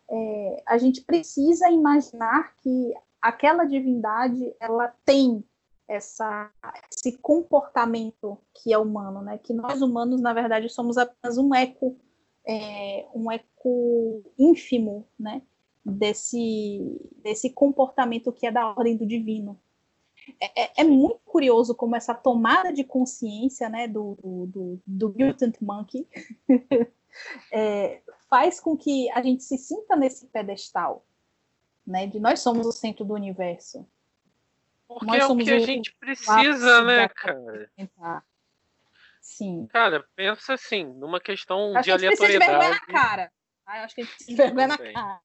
Speaker 2: é, a gente precisa imaginar que aquela divindade ela tem essa, esse comportamento que é humano, né? Que nós humanos, na verdade, somos apenas um eco é, um eco ínfimo, né, desse, desse comportamento que é da ordem do divino. É, é, é muito curioso como essa tomada de consciência né, do, do, do, Mutant Monkey é, faz com que a gente se sinta nesse pedestal, né, de nós somos o centro do universo.
Speaker 1: Porque nós é o que a gente precisa, né, cara?
Speaker 2: Sim.
Speaker 1: Cara, pensa assim, numa questão acho de aleatoriedade.
Speaker 2: A gente na cara. Ah, acho que a gente precisa vergonha na cara.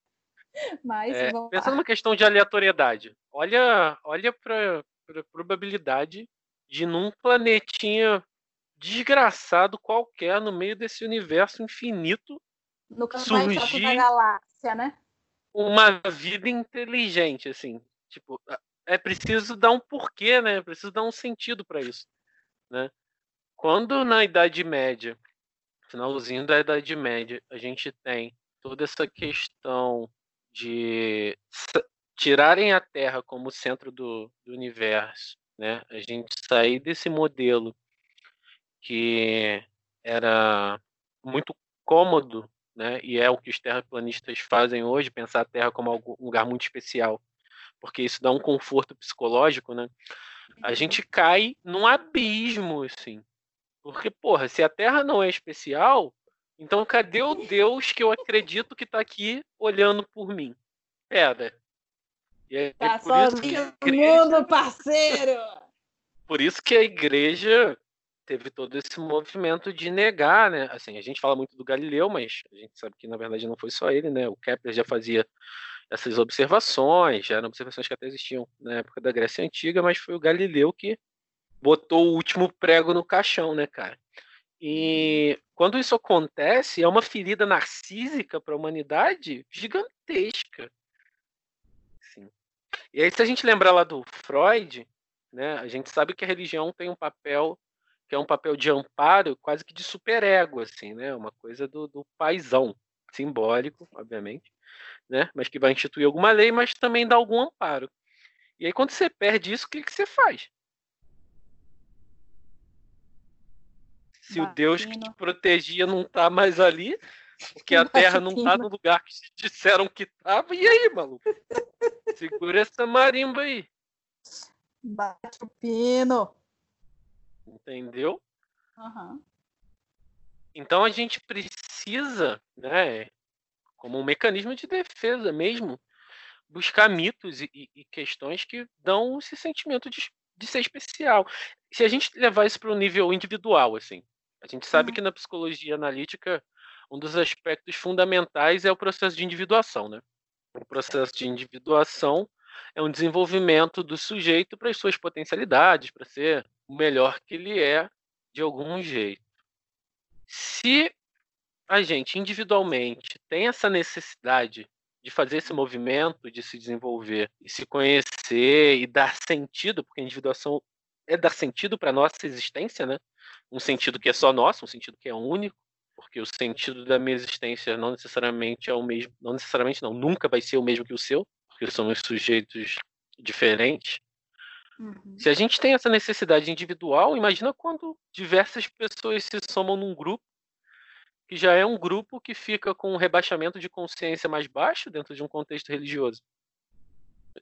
Speaker 2: Mas
Speaker 1: é, pensa numa questão de aleatoriedade. Olha, olha para probabilidade de num planetinha desgraçado qualquer no meio desse universo infinito
Speaker 2: no surgir da galáxia, né?
Speaker 1: Uma vida inteligente, assim. Tipo, é preciso dar um porquê, né? É preciso dar um sentido para isso, né? Quando na Idade Média, finalzinho da Idade Média, a gente tem toda essa questão de tirarem a Terra como centro do, do universo, né? A gente sair desse modelo que era muito cômodo, né? E é o que os terraplanistas fazem hoje, pensar a Terra como um lugar muito especial, porque isso dá um conforto psicológico, né? A uhum. gente cai num abismo, assim, porque, porra, se a Terra não é especial, então cadê o Deus que eu acredito que está aqui olhando por mim? Era.
Speaker 2: E é, tá por isso que a igreja... mundo, parceiro!
Speaker 1: Por isso que a igreja teve todo esse movimento de negar, né? Assim, a gente fala muito do Galileu, mas a gente sabe que na verdade não foi só ele, né? O Kepler já fazia essas observações, já eram observações que até existiam na época da Grécia Antiga, mas foi o Galileu que botou o último prego no caixão, né, cara? E quando isso acontece, é uma ferida narcísica para a humanidade gigantesca. E aí, se a gente lembrar lá do Freud, né, a gente sabe que a religião tem um papel que é um papel de amparo, quase que de superego, assim, né? Uma coisa do, do paizão, simbólico, obviamente, né? Mas que vai instituir alguma lei, mas também dá algum amparo. E aí, quando você perde isso, o que, que você faz? Se o Deus que te protegia não tá mais ali, porque a Terra não tá no lugar que disseram que tava, e aí, maluco? Segura essa marimba aí.
Speaker 2: Bate o pino.
Speaker 1: Entendeu?
Speaker 2: Uhum.
Speaker 1: Então a gente precisa, né, como um mecanismo de defesa mesmo, buscar mitos e, e questões que dão esse sentimento de, de ser especial. Se a gente levar isso para o nível individual, assim, a gente sabe uhum. que na psicologia analítica, um dos aspectos fundamentais é o processo de individuação, né? O processo de individuação é um desenvolvimento do sujeito para as suas potencialidades, para ser o melhor que ele é de algum jeito. Se a gente individualmente tem essa necessidade de fazer esse movimento, de se desenvolver e se conhecer e dar sentido, porque a individuação é dar sentido para a nossa existência, né? um sentido que é só nosso, um sentido que é único, porque o sentido da minha existência não necessariamente é o mesmo, não necessariamente não, nunca vai ser o mesmo que o seu, porque somos sujeitos diferentes. Uhum. Se a gente tem essa necessidade individual, imagina quando diversas pessoas se somam num grupo que já é um grupo que fica com um rebaixamento de consciência mais baixo dentro de um contexto religioso.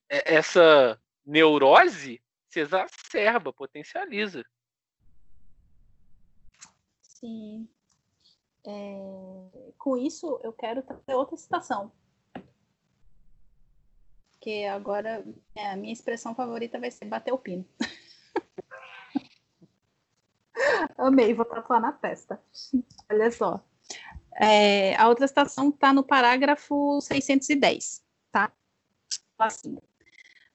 Speaker 1: Essa neurose se exacerba, potencializa.
Speaker 2: Sim. É, com isso, eu quero trazer outra citação. Que agora é, a minha expressão favorita vai ser bater o pino. Amei, vou tatuar na testa. Olha só. É, a outra citação está no parágrafo 610, tá? Assim.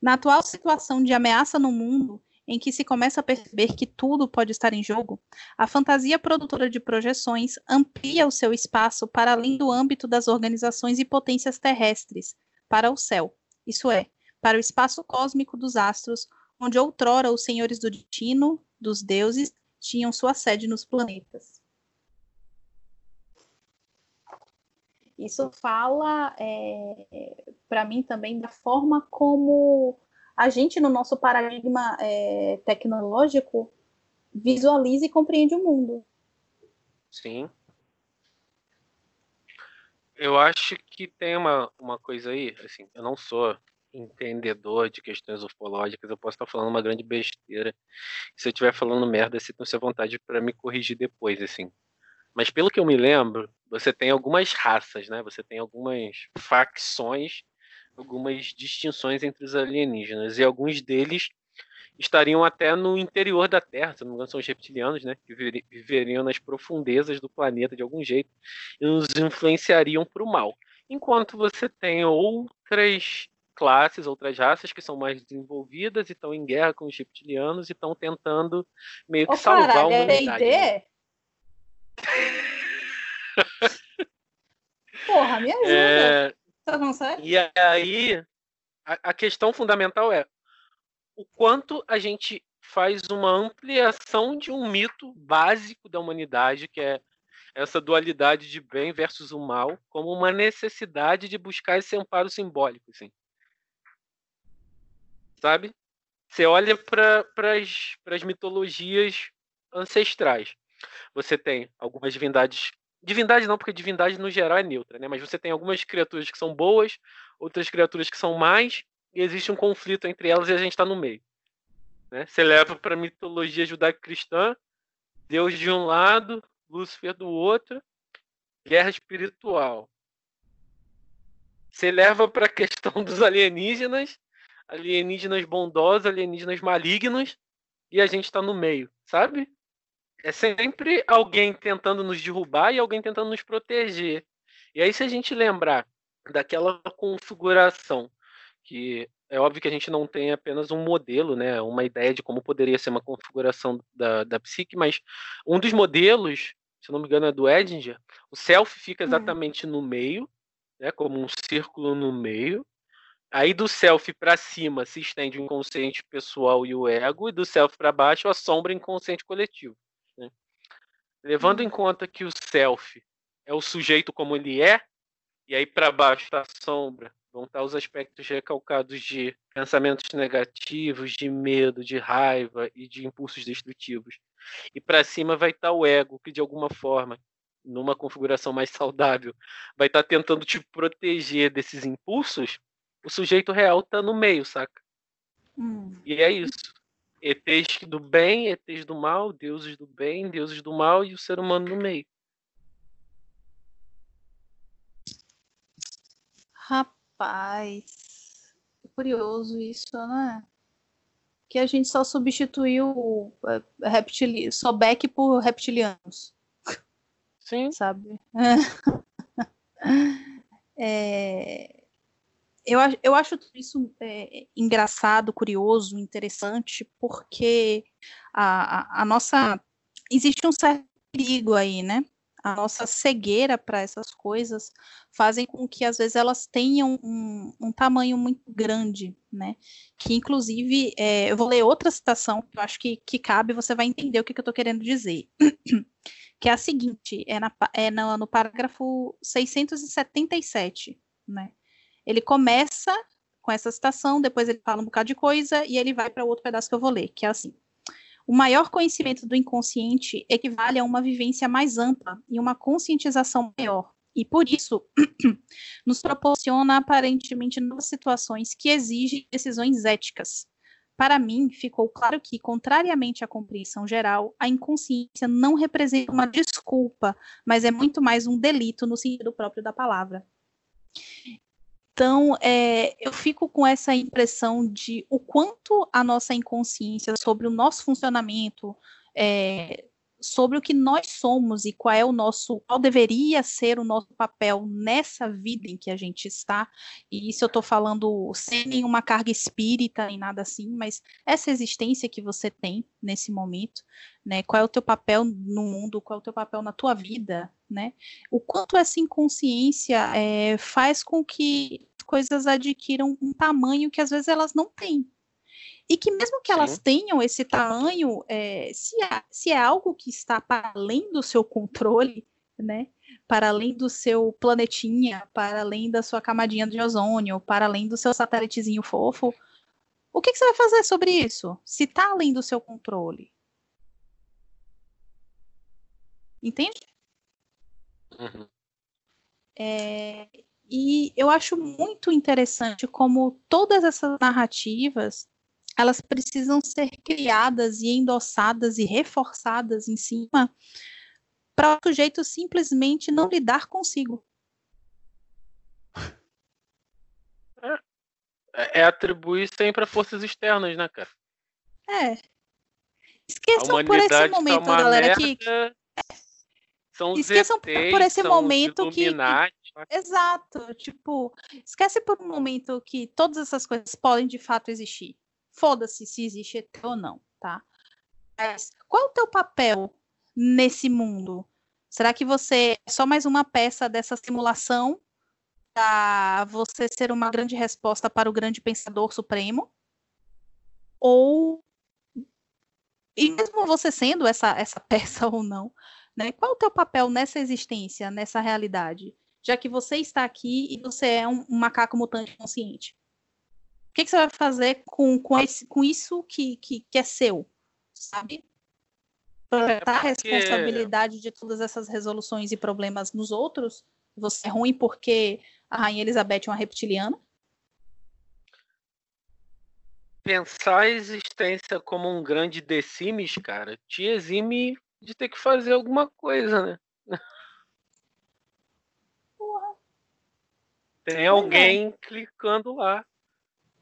Speaker 2: Na atual situação de ameaça no mundo, em que se começa a perceber que tudo pode estar em jogo, a fantasia produtora de projeções amplia o seu espaço para além do âmbito das organizações e potências terrestres, para o céu, isso é, para o espaço cósmico dos astros, onde outrora os senhores do destino, dos deuses, tinham sua sede nos planetas. Isso fala, é, para mim também, da forma como a gente, no nosso paradigma é, tecnológico, visualiza e compreende o mundo.
Speaker 1: Sim. eu acho que tem uma, uma coisa aí, assim, eu não sou entendedor de questões ufológicas, eu posso estar falando uma grande besteira. Se eu estiver falando merda, sintam-se à vontade para me corrigir depois, assim. Mas pelo que eu me lembro, você tem algumas raças, né? Você tem algumas facções, algumas distinções entre os alienígenas. E alguns deles estariam até no interior da Terra, se não me engano, são os reptilianos, né? Que viveriam nas profundezas do planeta de algum jeito e nos influenciariam para o mal. Enquanto você tem outras classes, outras raças que são mais desenvolvidas e estão em guerra com os reptilianos e estão tentando meio que salvar caralho, a é humanidade. É
Speaker 2: Porra, me ajuda. É... Tá
Speaker 1: E aí, a, a questão fundamental é o quanto a gente faz uma ampliação de um mito básico da humanidade, que é essa dualidade de bem versus o mal, como uma necessidade de buscar esse amparo simbólico, assim. Sabe? Você olha para as mitologias ancestrais. Você tem algumas divindades. Divindade não, porque divindade no geral é neutra, né? Mas você tem algumas criaturas que são boas, outras criaturas que são mais, e existe um conflito entre elas e a gente está no meio. Né? Você leva para a mitologia judaico-cristã, Deus de um lado, Lúcifer do outro, guerra espiritual. Você leva para a questão dos alienígenas, alienígenas bondosos, alienígenas malignos, e a gente está no meio, sabe? É sempre alguém tentando nos derrubar e alguém tentando nos proteger. E aí, se a gente lembrar daquela configuração, que é óbvio que a gente não tem apenas um modelo, né, uma ideia de como poderia ser uma configuração da, da psique, mas um dos modelos, se não me engano, é do Edinger, o self fica hum. exatamente hum. no meio, né, como um círculo no meio. Aí do self para cima se estende o inconsciente pessoal e o ego, e do self para baixo a sombra inconsciente coletivo. Levando em conta que o self é o sujeito como ele é, e aí para baixo está a sombra, vão estar tá os aspectos recalcados de pensamentos negativos, de medo, de raiva e de impulsos destrutivos. E para cima vai estar tá o ego, que de alguma forma, numa configuração mais saudável, vai estar tá tentando te proteger desses impulsos. O sujeito real está no meio, saca? Hum. E é isso. ETs do bem, ETs do mal, deuses do bem, deuses do mal e o ser humano no meio.
Speaker 2: Rapaz, curioso isso, né? Que a gente só substituiu é, reptili só back por reptilianos.
Speaker 1: Sim.
Speaker 2: Sabe? É, eu, eu acho isso é, engraçado, curioso, interessante, porque a, a, a nossa. Existe um certo perigo aí, né? a nossa cegueira para essas coisas fazem com que às vezes elas tenham um, um tamanho muito grande, né? Que inclusive é, eu vou ler outra citação que eu acho que, que cabe, você vai entender o que, que eu estou querendo dizer. que é a seguinte, é, na, é no, no parágrafo 677, né? Ele começa com essa citação, depois ele fala um bocado de coisa e ele vai para outro pedaço que eu vou ler, que é assim: O maior conhecimento do inconsciente equivale a uma vivência mais ampla e uma conscientização maior, e por isso nos proporciona aparentemente novas situações que exigem decisões éticas. Para mim, ficou claro que, contrariamente à compreensão geral, a inconsciência não representa uma desculpa, mas é muito mais um delito no sentido próprio da palavra. Então, é, eu fico com essa impressão de o quanto a nossa inconsciência sobre o nosso funcionamento, é, sobre o que nós somos e qual é o nosso, qual deveria ser o nosso papel nessa vida em que a gente está. E isso eu estou falando sem nenhuma carga espírita nem nada assim, mas essa existência que você tem nesse momento, né? Qual é o teu papel no mundo? Qual é o teu papel na tua vida, né? O quanto essa inconsciência é, faz com que coisas adquiram um tamanho que às vezes elas não têm. E que mesmo que elas tenham esse tamanho, é, se, é, se é algo que está para além do seu controle, né? Para além do seu planetinha, para além da sua camadinha de ozônio, para além do seu satélitezinho fofo, o que, que você vai fazer sobre isso? Se está além do seu controle. Entende?
Speaker 1: Uhum.
Speaker 2: É, e eu acho muito interessante como todas essas narrativas elas precisam ser criadas e endossadas e reforçadas em cima para o sujeito simplesmente não lidar consigo.
Speaker 1: É, é atribuir sempre a forças externas, né, cara?
Speaker 2: É. Esqueçam por esse tá momento, tá galera, merda, que.
Speaker 1: São Esqueçam por esse momento que, que.
Speaker 2: Exato. Tipo, esquece por um momento que todas essas coisas podem de fato existir foda-se se existe ET ou não, tá? Mas qual é o teu papel nesse mundo? Será que você é só mais uma peça dessa simulação para você ser uma grande resposta para o grande pensador supremo? Ou e mesmo você sendo essa essa peça ou não, né? Qual é o teu papel nessa existência, nessa realidade? Já que você está aqui e você é um, um macaco mutante consciente que, que você vai fazer com, com, esse, com isso que, que, que é seu, sabe? Projetar é porque... a responsabilidade de todas essas resoluções e problemas nos outros? Você é ruim porque a Rainha Elizabeth é uma reptiliana?
Speaker 1: Pensar a existência como um grande The Sims, cara, te exime de ter que fazer alguma coisa, né? Porra. Tem é. alguém clicando lá.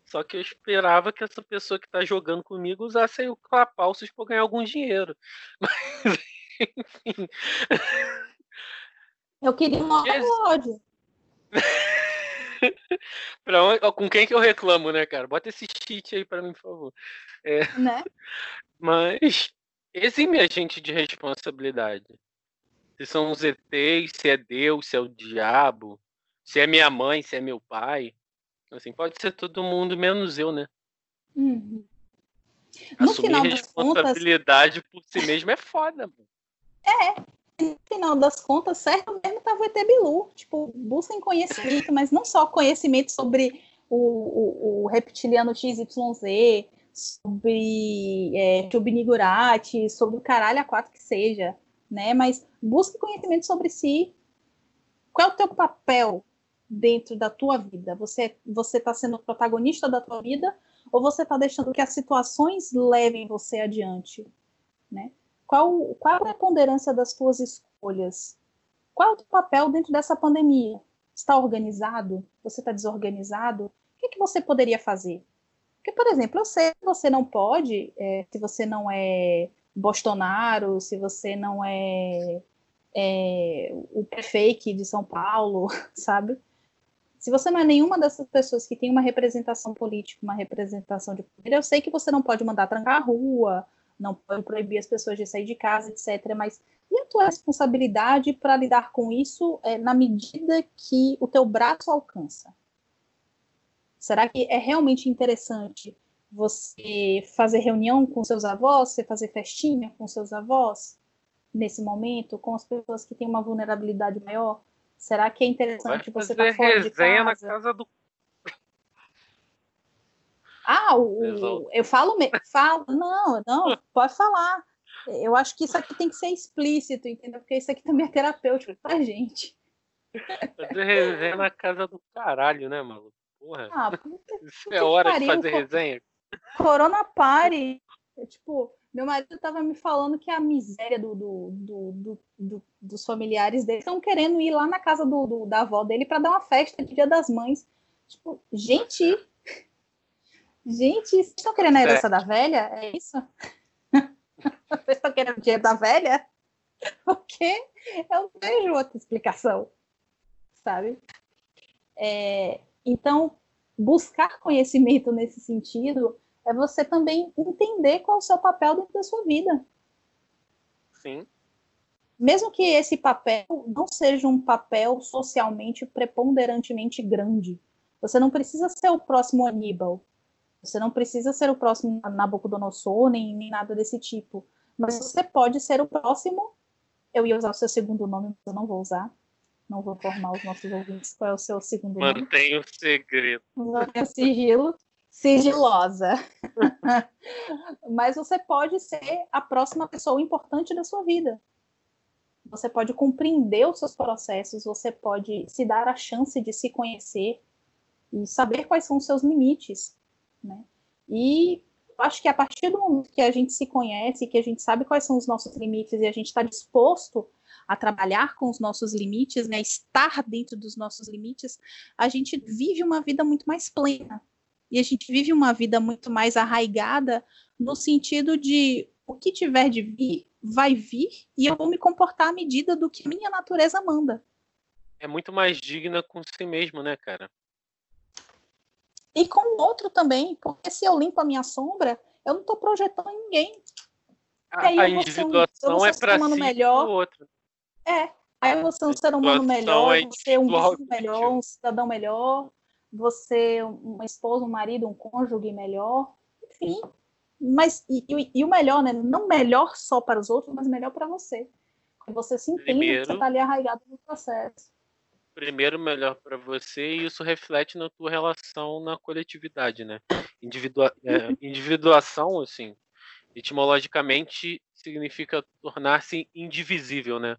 Speaker 1: Só que eu esperava que essa pessoa que tá jogando comigo usasse o clapalços para ganhar algum dinheiro. Mas, enfim.
Speaker 2: Eu queria um ódio.
Speaker 1: pra onde, com quem que eu reclamo, né, cara? Bota esse cheat aí para mim, por favor. É,
Speaker 2: né?
Speaker 1: Mas exime a gente de responsabilidade. Se são os ETs, se é Deus, se é o diabo, se é minha mãe, se é meu pai. Assim, pode ser todo mundo menos eu, né?
Speaker 2: Uhum.
Speaker 1: No Assumir final responsabilidade contas... por si mesmo é foda, mano.
Speaker 2: É, no final das contas, certo mesmo tava o ET Bilu. Tipo, busquem conhecimento, mas não só conhecimento sobre o, o, o reptiliano XYZ, sobre é, Chubinigurati, sobre o caralho a quatro que seja, né? Mas busque conhecimento sobre si. Qual é o teu papel dentro da tua vida? Você você está sendo protagonista da tua vida ou você está deixando que as situações levem você adiante, né? Qual qual a preponderância das tuas escolhas? Qual é o teu papel dentro dessa pandemia? Está organizado? Você está desorganizado? O que, é que você poderia fazer? Porque, por exemplo, eu sei que você não pode, é, se você não é Bolsonaro, se você não é, é o prefeito de São Paulo, sabe? Se você não é nenhuma dessas pessoas que tem uma representação política, uma representação de poder, eu sei que você não pode mandar trancar a rua, não pode proibir as pessoas de sair de casa, etc. Mas e a tua responsabilidade para lidar com isso é, na medida que o teu braço alcança? Será que é realmente interessante você fazer reunião com seus avós, você fazer festinha com seus avós nesse momento, com as pessoas que têm uma vulnerabilidade maior? Será que é interessante você estar tá fora de casa?
Speaker 1: na casa do
Speaker 2: ah, o, eu falo, falo, não, não, pode falar. Eu acho que isso aqui tem que ser explícito, entendeu? Porque isso aqui também é terapêutico pra gente.
Speaker 1: Fazer resenha na casa do caralho, né, maluco? Porra. Ah, puta, isso é hora pariu, de fazer resenha.
Speaker 2: Corona Party. É, tipo, meu marido estava me falando que a miséria do, do, do, do dos familiares dele estão querendo ir lá na casa da avó dele para dar uma festa de Dia das Mães. Tipo, gente, gente, vocês estão querendo a herança da velha? É isso? vocês estão querendo o dia da velha? Porque eu não vejo outra explicação, sabe? É, então, buscar conhecimento nesse sentido é você também entender qual é o seu papel dentro da sua vida.
Speaker 1: Sim.
Speaker 2: Mesmo que esse papel não seja um papel socialmente preponderantemente grande. Você não precisa ser o próximo Aníbal. Você não precisa ser o próximo Nabucodonosor, nem, nem nada desse tipo. Mas você pode ser o próximo. Eu ia usar o seu segundo nome, mas eu não vou usar. Não vou formar os nossos ouvintes qual é o seu segundo nome.
Speaker 1: Mantenha o segredo.
Speaker 2: Mantenha sigilo sigilosa. Mas você pode ser a próxima pessoa importante da sua vida. você pode compreender os seus processos, você pode se dar a chance de se conhecer e saber quais são os seus limites, né? E acho que a partir do momento que a gente se conhece, que a gente sabe quais são os nossos limites e a gente está disposto a trabalhar com os nossos limites, né, estar dentro dos nossos limites, a gente vive uma vida muito mais plena. E a gente vive uma vida muito mais arraigada no sentido de o que tiver de vir, vai vir e eu vou me comportar à medida do que minha natureza manda.
Speaker 1: É muito mais digna com si mesmo, né, cara?
Speaker 2: E com o outro também, porque se eu limpo a minha sombra, eu não estou projetando em ninguém.
Speaker 1: A, a individuação um, é para si melhor. outro.
Speaker 2: É, aí você é um ser humano melhor, é você é um melhor, um cidadão melhor, você uma esposa, um marido, um cônjuge melhor, enfim. Mas e, e, e o melhor, né? Não melhor só para os outros, mas melhor para você. Você se entende Primeiro... que você está ali arraigado no processo
Speaker 1: primeiro melhor para você e isso reflete na tua relação na coletividade, né? Individua é, uhum. individuação, assim, etimologicamente significa tornar-se indivisível, né?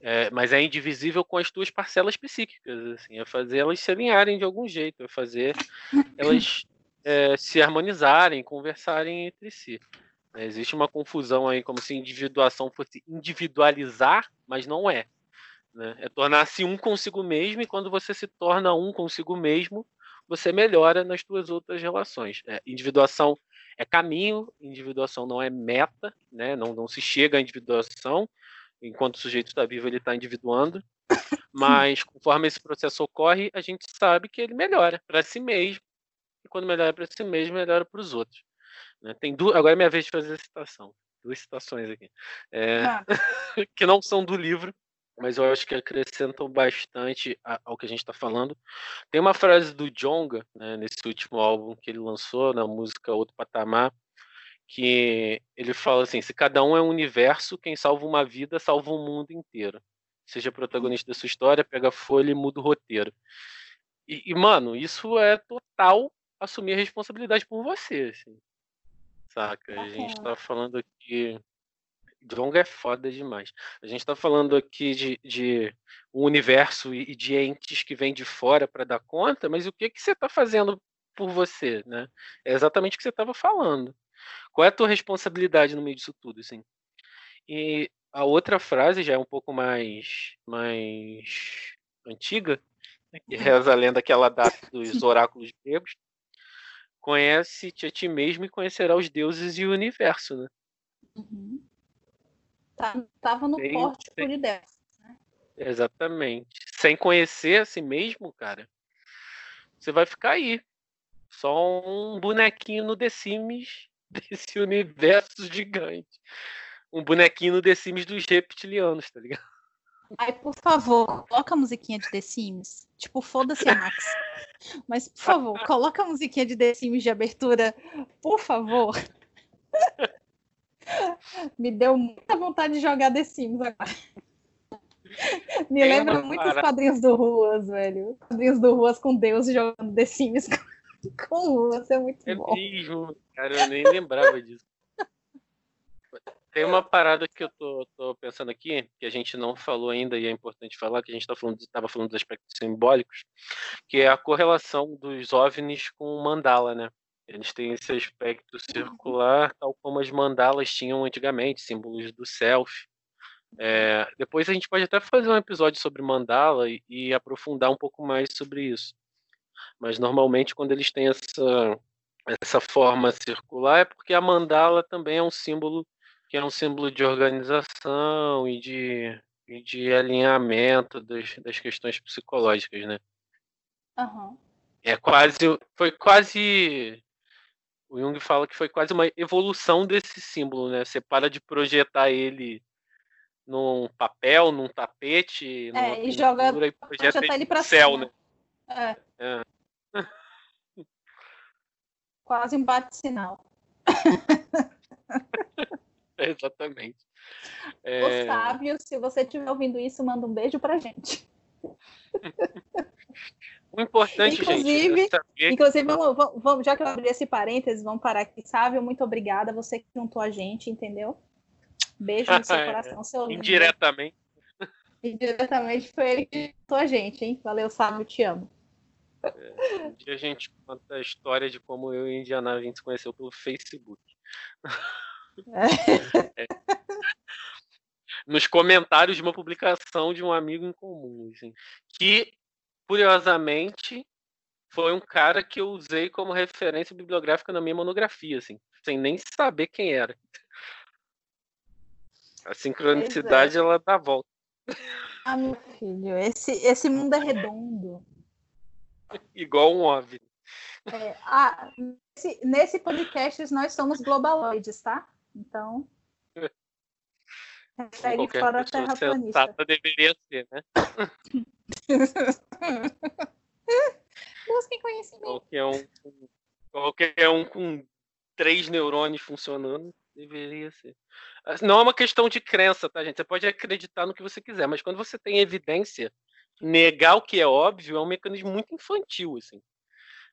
Speaker 1: É, mas é indivisível com as tuas parcelas psíquicas, assim, é fazer elas se alinharem de algum jeito, é fazer elas é, se harmonizarem, conversarem entre si. É, existe uma confusão aí, como se individuação fosse individualizar, mas não é. Né? É tornar-se um consigo mesmo, e quando você se torna um consigo mesmo, você melhora nas suas outras relações. É, individuação é caminho, individuação não é meta, né? não, não se chega à individuação, enquanto o sujeito está vivo, ele está individuando. Mas conforme esse processo ocorre, a gente sabe que ele melhora para si mesmo, e quando melhora para si mesmo, melhora para os outros. Né? Tem duas, agora é minha vez de fazer a citação. Duas citações aqui. É, ah. que não são do livro, mas eu acho que acrescentam bastante ao que a gente está falando. Tem uma frase do Jonga, né, nesse último álbum que ele lançou, na música Outro Patamar, que ele fala assim: se cada um é um universo, quem salva uma vida salva o mundo inteiro. Seja protagonista da sua história, pega a folha e muda o roteiro. E, e mano, isso é total assumir a responsabilidade por você, assim. Saca? A gente está falando aqui Dronga é foda demais. A gente está falando aqui de, de um universo e de entes que vêm de fora para dar conta, mas o que, que você está fazendo por você, né? É exatamente o que você estava falando. Qual é a tua responsabilidade no meio disso tudo, assim? E a outra frase já é um pouco mais, mais antiga, né, que uhum. reza a lenda que ela dá dos oráculos gregos. Conhece-te a ti mesmo e conhecerá os deuses e o universo, né?
Speaker 2: Uhum. Tá, tava no pórtico sem... de Né?
Speaker 1: Exatamente. Sem conhecer a si mesmo, cara, você vai ficar aí. Só um bonequinho no The Sims desse universo gigante. Um bonequinho no The Sims dos reptilianos, tá ligado?
Speaker 2: Ai, por favor, coloca a musiquinha de The Sims. Tipo, foda-se a Max. Mas, por favor, coloca a musiquinha de The Sims de abertura, por favor. Me deu muita vontade de jogar The Sims agora. Me lembra muito os quadrinhos do Ruas, velho. Quadrinhos do Ruas com Deus jogando The Sims com, Ruas, é muito é bom.
Speaker 1: Mesmo, cara, eu nem lembrava disso. Tem uma parada que eu tô, tô, pensando aqui, que a gente não falou ainda e é importante falar, que a gente estava tá falando, tava falando dos aspectos simbólicos, que é a correlação dos OVNIs com o mandala, né? Eles têm esse aspecto circular, tal como as mandalas tinham antigamente, símbolos do self. É, depois a gente pode até fazer um episódio sobre mandala e, e, aprofundar um pouco mais sobre isso. Mas normalmente quando eles têm essa, essa forma circular é porque a mandala também é um símbolo que é um símbolo de organização e de, e de alinhamento das, das questões psicológicas, né?
Speaker 2: Uhum.
Speaker 1: É quase, foi quase o Jung fala que foi quase uma evolução desse símbolo, né? Você para de projetar ele num papel, num tapete,
Speaker 2: é, e joga
Speaker 1: e projeta ele para céu, cima.
Speaker 2: né? É. é. Quase um bate-sinal.
Speaker 1: Exatamente.
Speaker 2: É... Sábio, se você estiver ouvindo isso, manda um beijo pra gente.
Speaker 1: O importante,
Speaker 2: inclusive, gente, é inclusive vamos, vamos, já que eu abri esse parênteses, vamos parar aqui. Sávio, muito obrigada. Você que juntou a gente, entendeu? Beijo no seu coração, seu
Speaker 1: lindo. Indiretamente.
Speaker 2: Indiretamente foi ele que a gente, hein? Valeu, Sábio, te amo.
Speaker 1: É, um dia a gente conta a história de como eu e Indiana a gente se conheceu pelo Facebook. É. É. Nos comentários de uma publicação de um amigo em comum, assim, que, curiosamente, foi um cara que eu usei como referência bibliográfica na minha monografia, assim, sem nem saber quem era. A sincronicidade, é. ela dá volta.
Speaker 2: Ah, meu filho, esse, esse mundo é redondo.
Speaker 1: Igual um OVNI.
Speaker 2: É, ah, nesse, nesse podcast nós somos globaloides, tá? Então.
Speaker 1: Segue fora a terraplanista. deveria ser, né?
Speaker 2: Busquem conhecimento.
Speaker 1: Qualquer um, qualquer um com três neurônios funcionando deveria ser. Não é uma questão de crença, tá, gente? Você pode acreditar no que você quiser, mas quando você tem evidência, negar o que é óbvio é um mecanismo muito infantil, assim.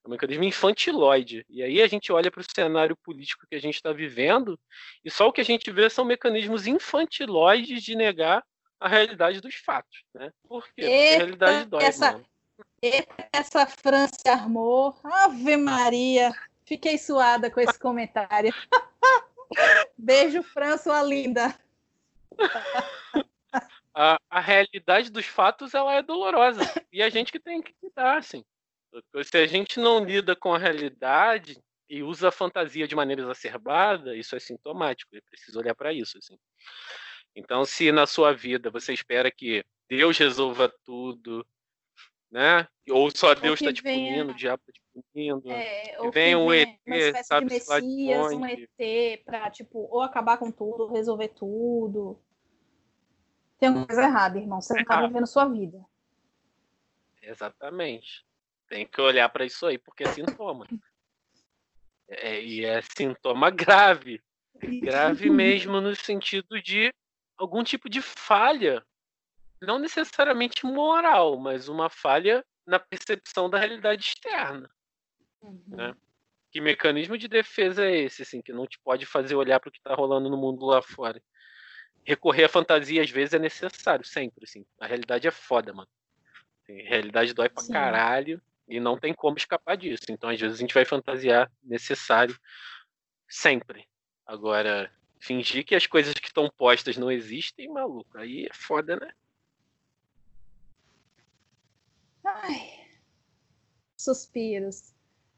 Speaker 1: É um mecanismo infantiloide. E aí a gente olha para o cenário político que a gente está vivendo e só o que a gente vê são mecanismos infantiloides de negar a realidade dos fatos, né? Por quê? Porque a realidade dói,
Speaker 2: essa, mano. essa França armou. Ave Maria. Fiquei suada com esse comentário. Beijo, Fran, sua linda.
Speaker 1: A, a, realidade dos fatos ela é dolorosa e a gente que tem que lidar, assim. Se a gente não lida com a realidade e usa a fantasia de maneira exacerbada, isso é sintomático. É preciso olhar para isso, assim. Então, se na sua vida você espera que Deus resolva tudo, né? Ou só Deus está te punindo, o diabo está te punindo. É, ou vem um ET, sabe,
Speaker 2: de Messias, um ET para tipo ou acabar com tudo, resolver tudo. Tem uma coisa errada, irmão. Você não está vivendo sua vida.
Speaker 1: Exatamente. Tem que olhar para isso aí, porque é sintoma. É, e é sintoma grave. Grave mesmo no sentido de algum tipo de falha não necessariamente moral, mas uma falha na percepção da realidade externa. Uhum. Né? Que mecanismo de defesa é esse, assim, que não te pode fazer olhar para o que está rolando no mundo lá fora? Recorrer à fantasia às vezes é necessário, sempre, assim. A realidade é foda, mano. Assim, a realidade dói pra Sim. caralho e não tem como escapar disso. Então, às vezes, a gente vai fantasiar necessário sempre. Agora, fingir que as coisas que estão postas não existem, maluco, aí é foda, né?
Speaker 2: Ai, suspiros.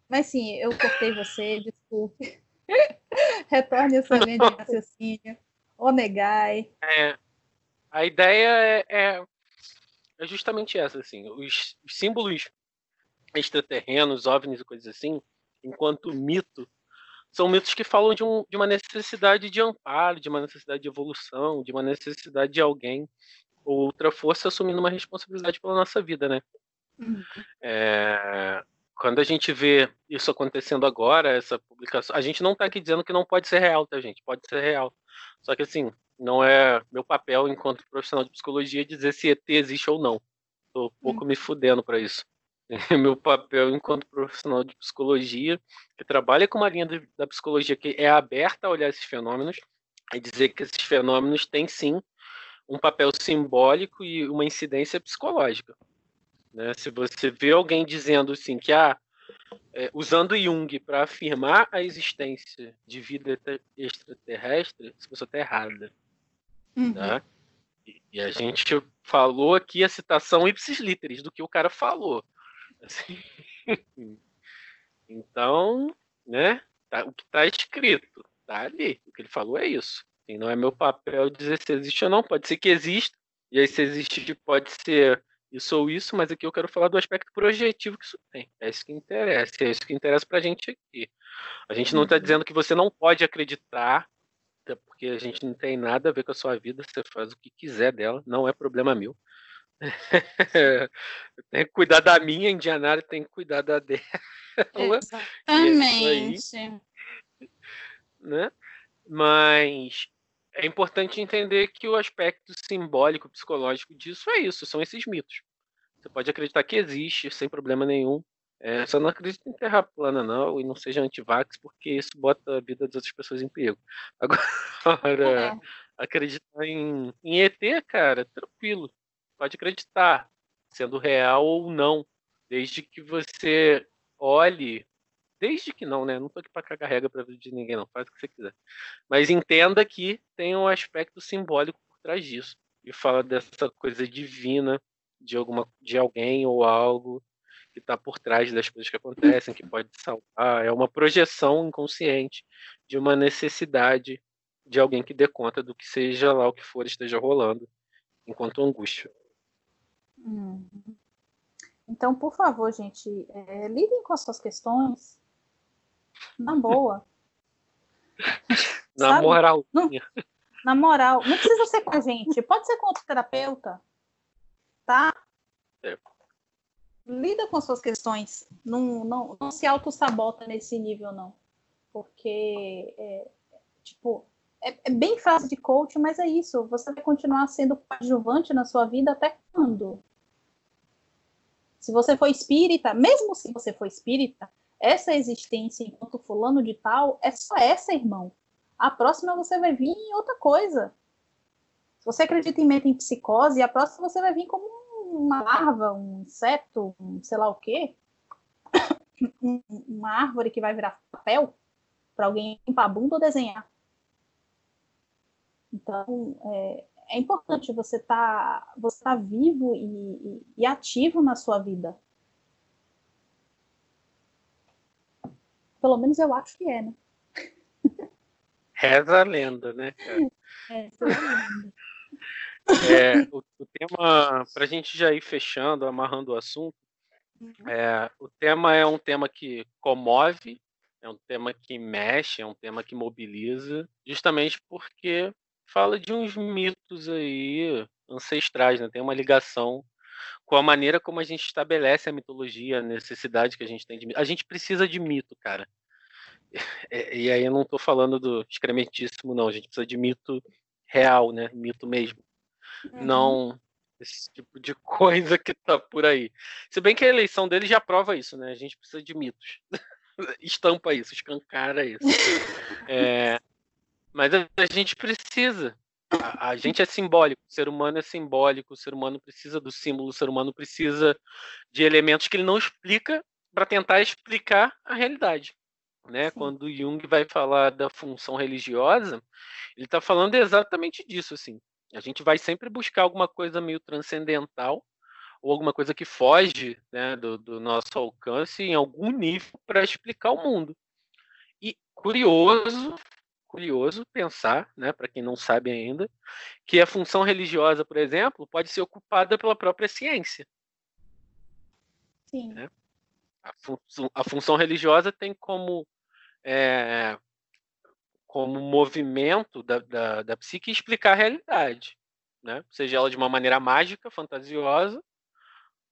Speaker 2: Mas sim, eu cortei você, desculpe. Retorne a sua linha de raciocínio. Onegai.
Speaker 1: É, a ideia é, é, é, justamente essa, assim. Os, os símbolos extraterrenos, OVNIs e coisas assim, enquanto mito, são mitos que falam de, um, de uma necessidade de amparo, de uma necessidade de evolução, de uma necessidade de alguém ou outra força assumindo uma responsabilidade pela nossa vida, né? Uhum. É, quando a gente vê isso acontecendo agora, essa publicação, a gente não está aqui dizendo que não pode ser real, tá, gente? Pode ser real. Só que, assim, não é meu papel enquanto profissional de psicologia dizer se ET existe ou não. Estou um pouco uhum. me fudendo para isso. É meu papel enquanto profissional de psicologia, que trabalha com uma linha de, da psicologia que é aberta a olhar esses fenômenos, e dizer que esses fenômenos têm sim um papel simbólico e uma incidência psicológica. Né? Se você vê alguém dizendo assim que ah, é, usando Jung para afirmar a existência de vida extraterrestre, essa pessoa está errada. Uhum. Tá? E, e, a gente falou aqui a citação ipsis literis do que o cara falou. Assim, então, né? Tá, o que está escrito, tá ali. O que ele falou é isso. E não é meu papel dizer se existe ou não. Pode ser que exista. E aí, se existe, pode ser isso ou isso, mas aqui eu quero falar do aspecto projetivo que isso tem. É isso que interessa, é isso que interessa pra gente aqui. A gente não está uhum. dizendo que você não pode acreditar, porque a gente não tem nada a ver com a sua vida, você faz o que quiser dela, não é problema meu. tem que cuidar da minha, Indianária tem que cuidar da dela.
Speaker 2: Exatamente.
Speaker 1: Aí, né? Mas é importante entender que o aspecto simbólico, psicológico disso é isso, são esses mitos. Você pode acreditar que existe sem problema nenhum. É, só não acredita em terra plana, não, e não seja antivax, porque isso bota a vida das outras pessoas em perigo. Agora, acreditar em, em ET, cara, tranquilo. Pode acreditar, sendo real ou não. Desde que você olhe. Desde que não, né? Não tô aqui pra cagar regra pra vida de ninguém, não. Faz o que você quiser. Mas entenda que tem um aspecto simbólico por trás disso. E fala dessa coisa divina de, alguma, de alguém ou algo que está por trás das coisas que acontecem, que pode salvar. É uma projeção inconsciente de uma necessidade de alguém que dê conta do que seja lá o que for esteja rolando, enquanto angústia.
Speaker 2: Uhum. Então, por favor, gente, é, lidem com as suas questões na boa.
Speaker 1: na moral.
Speaker 2: na moral. Não precisa ser com a gente, pode ser com outro terapeuta. Tá? É. Lida com as suas questões. Não, não, não se auto-sabota nesse nível, não. Porque, é, tipo, é, é, bem fácil de coach, mas é isso. Você vai continuar sendo coadjuvante na sua vida até quando? Se você for espírita, mesmo se você for espírita, essa existência enquanto fulano de tal é só essa, irmão. A próxima você vai vir em outra coisa. Se você acredita em metempsicose, a próxima você vai vir como uma larva, um inseto, um sei lá o quê. uma árvore que vai virar papel para alguém limpar a bunda ou desenhar. Então, é, é importante você estar tá, você tá vivo e, e, e ativo na sua vida. Pelo menos eu acho que é, né?
Speaker 1: Reza a lenda, né? É, é, o, o, tema, para a gente já ir fechando, amarrando o assunto, uhum. é, o tema é um tema que comove, é um tema que mexe, é um tema que mobiliza, justamente porque fala de uns mitos aí ancestrais, né? Tem uma ligação com a maneira como a gente estabelece a mitologia, a necessidade que a gente tem de mito. A gente precisa de mito, cara. E, e aí eu não estou falando do excrementíssimo, não. A gente precisa de mito real, né? Mito mesmo. Uhum. Não esse tipo de coisa que tá por aí. Se bem que a eleição dele já prova isso, né? A gente precisa de mitos. Estampa isso, escancara isso. É, mas a, a gente precisa. A, a, gente é simbólico, o ser humano é simbólico, o ser humano precisa do símbolo, o ser humano precisa de elementos que ele não explica para tentar explicar a realidade. Né? Quando Jung vai falar da função religiosa, ele está falando exatamente disso. Assim. A gente vai sempre buscar alguma coisa meio transcendental ou alguma coisa que foge né, do, do nosso alcance em algum nível para explicar o mundo. E curioso curioso pensar, né, para quem não sabe ainda, que a função religiosa, por exemplo, pode ser ocupada pela própria ciência.
Speaker 2: Sim. Né?
Speaker 1: A, função, a, função, religiosa tem como é, como movimento da, da, da psique explicar a realidade, né? seja ela de uma maneira mágica, fantasiosa,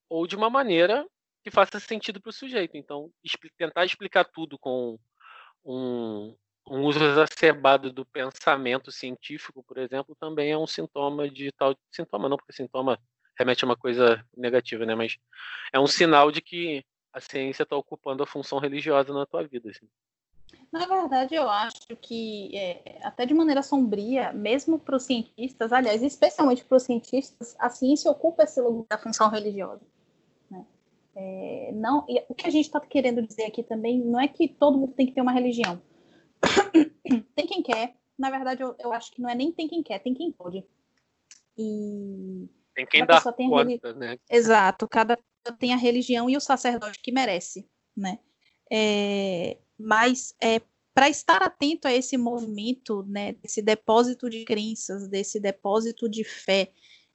Speaker 1: ou de uma maneira que faça sentido para o sujeito. Então, tentar explicar tudo com um, um uso exacerbado do pensamento científico, por exemplo, também é um sintoma de tal sintoma não, porque sintoma remete a uma coisa negativa, né? Mas é um sinal de que a ciência está ocupando a função religiosa na tua vida. Assim.
Speaker 2: Na verdade, eu acho que, é, até de maneira sombria, mesmo para os cientistas, aliás, especialmente para os cientistas, a ciência ocupa esse lugar da função religiosa. Né? É, não, o que a gente está querendo dizer aqui também não é que todo mundo tem que ter uma religião tem quem quer. Na verdade, eu, eu, acho que não é nem tem quem quer, tem quem pode. E.
Speaker 1: Tem quem dá tem conta, né?
Speaker 2: Exato, cada tem a religião e o sacerdote que merece, né? É, mas é, para estar atento a esse movimento, né, desse depósito de crenças, desse depósito de fé,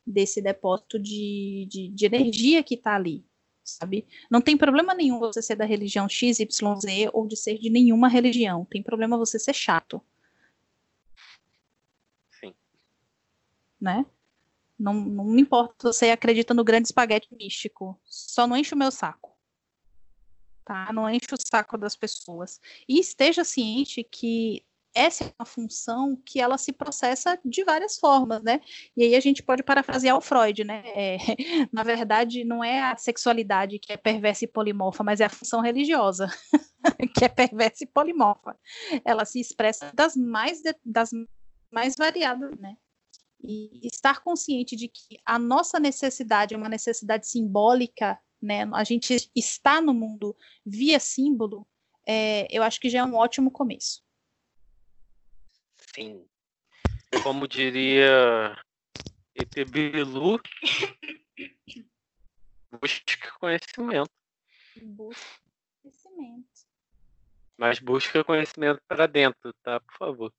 Speaker 2: desse depósito de, de, de energia que está ali, sabe? Não tem problema nenhum você ser da religião XYZ ou de ser de nenhuma religião. Tem problema você ser chato.
Speaker 1: Sim.
Speaker 2: Né? Não, não me importa se você acredita no grande espaguete místico. Só não enche o meu saco. Tá? Não enche o saco das pessoas. E esteja ciente que essa é uma função que ela se processa de várias formas, né? E aí a gente pode parafrasear o Freud, né? É, na verdade, não é a sexualidade que é perversa e polimorfa, mas é a função religiosa que é perversa e polimorfa. Ela se expressa das mais, das mais variado, né? E estar consciente de que a nossa necessidade é uma necessidade simbólica, né? A gente está no mundo via símbolo, é, eu acho que já é um ótimo começo.
Speaker 1: Sim. Como diria Etebilu, busque conhecimento.
Speaker 2: Busque conhecimento.
Speaker 1: Mas busca conhecimento para dentro, tá? Por favor.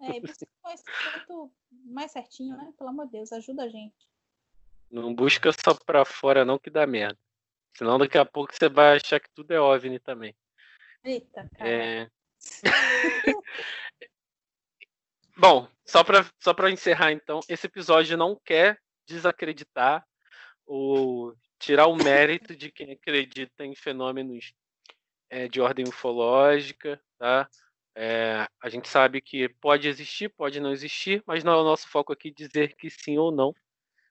Speaker 2: É, e busca conhecimento mais certinho, né? Pelo amor de Deus, ajuda a gente.
Speaker 1: Não busca só para fora, não, que dá merda. Senão daqui a pouco você vai achar que tudo é OVNI também.
Speaker 2: Eita, cara. É...
Speaker 1: Bom, só para só encerrar então, esse episódio não quer desacreditar ou tirar o mérito de quem acredita em fenômenos é, de ordem ufológica, tá? É, a gente sabe que pode existir, pode não existir, mas não é o nosso foco aqui dizer que sim ou não.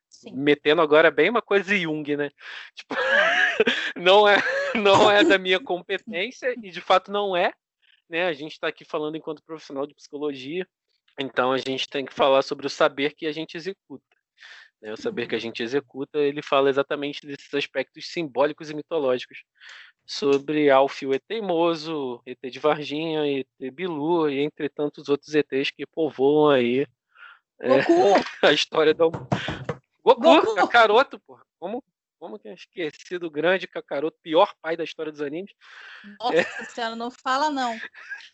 Speaker 1: Sim. Metendo agora bem uma coisa Jung, né? Tipo, não é não é da minha competência e de fato não é, né? A gente está aqui falando enquanto profissional de psicologia, então a gente tem que falar sobre o saber que a gente executa. Né? O saber que a uhum. gente executa, ele fala exatamente desses aspectos simbólicos e mitológicos sobre Alfio é teimoso, ET de Varginha, ET Bilu e entre tantos outros ETs que povoam aí é, a história do Goku, Goku. Kakaroto, porra. Como, como que é esquecido o grande Kakaroto, pior pai da história dos animes?
Speaker 2: Nossa é. senhora, não fala não.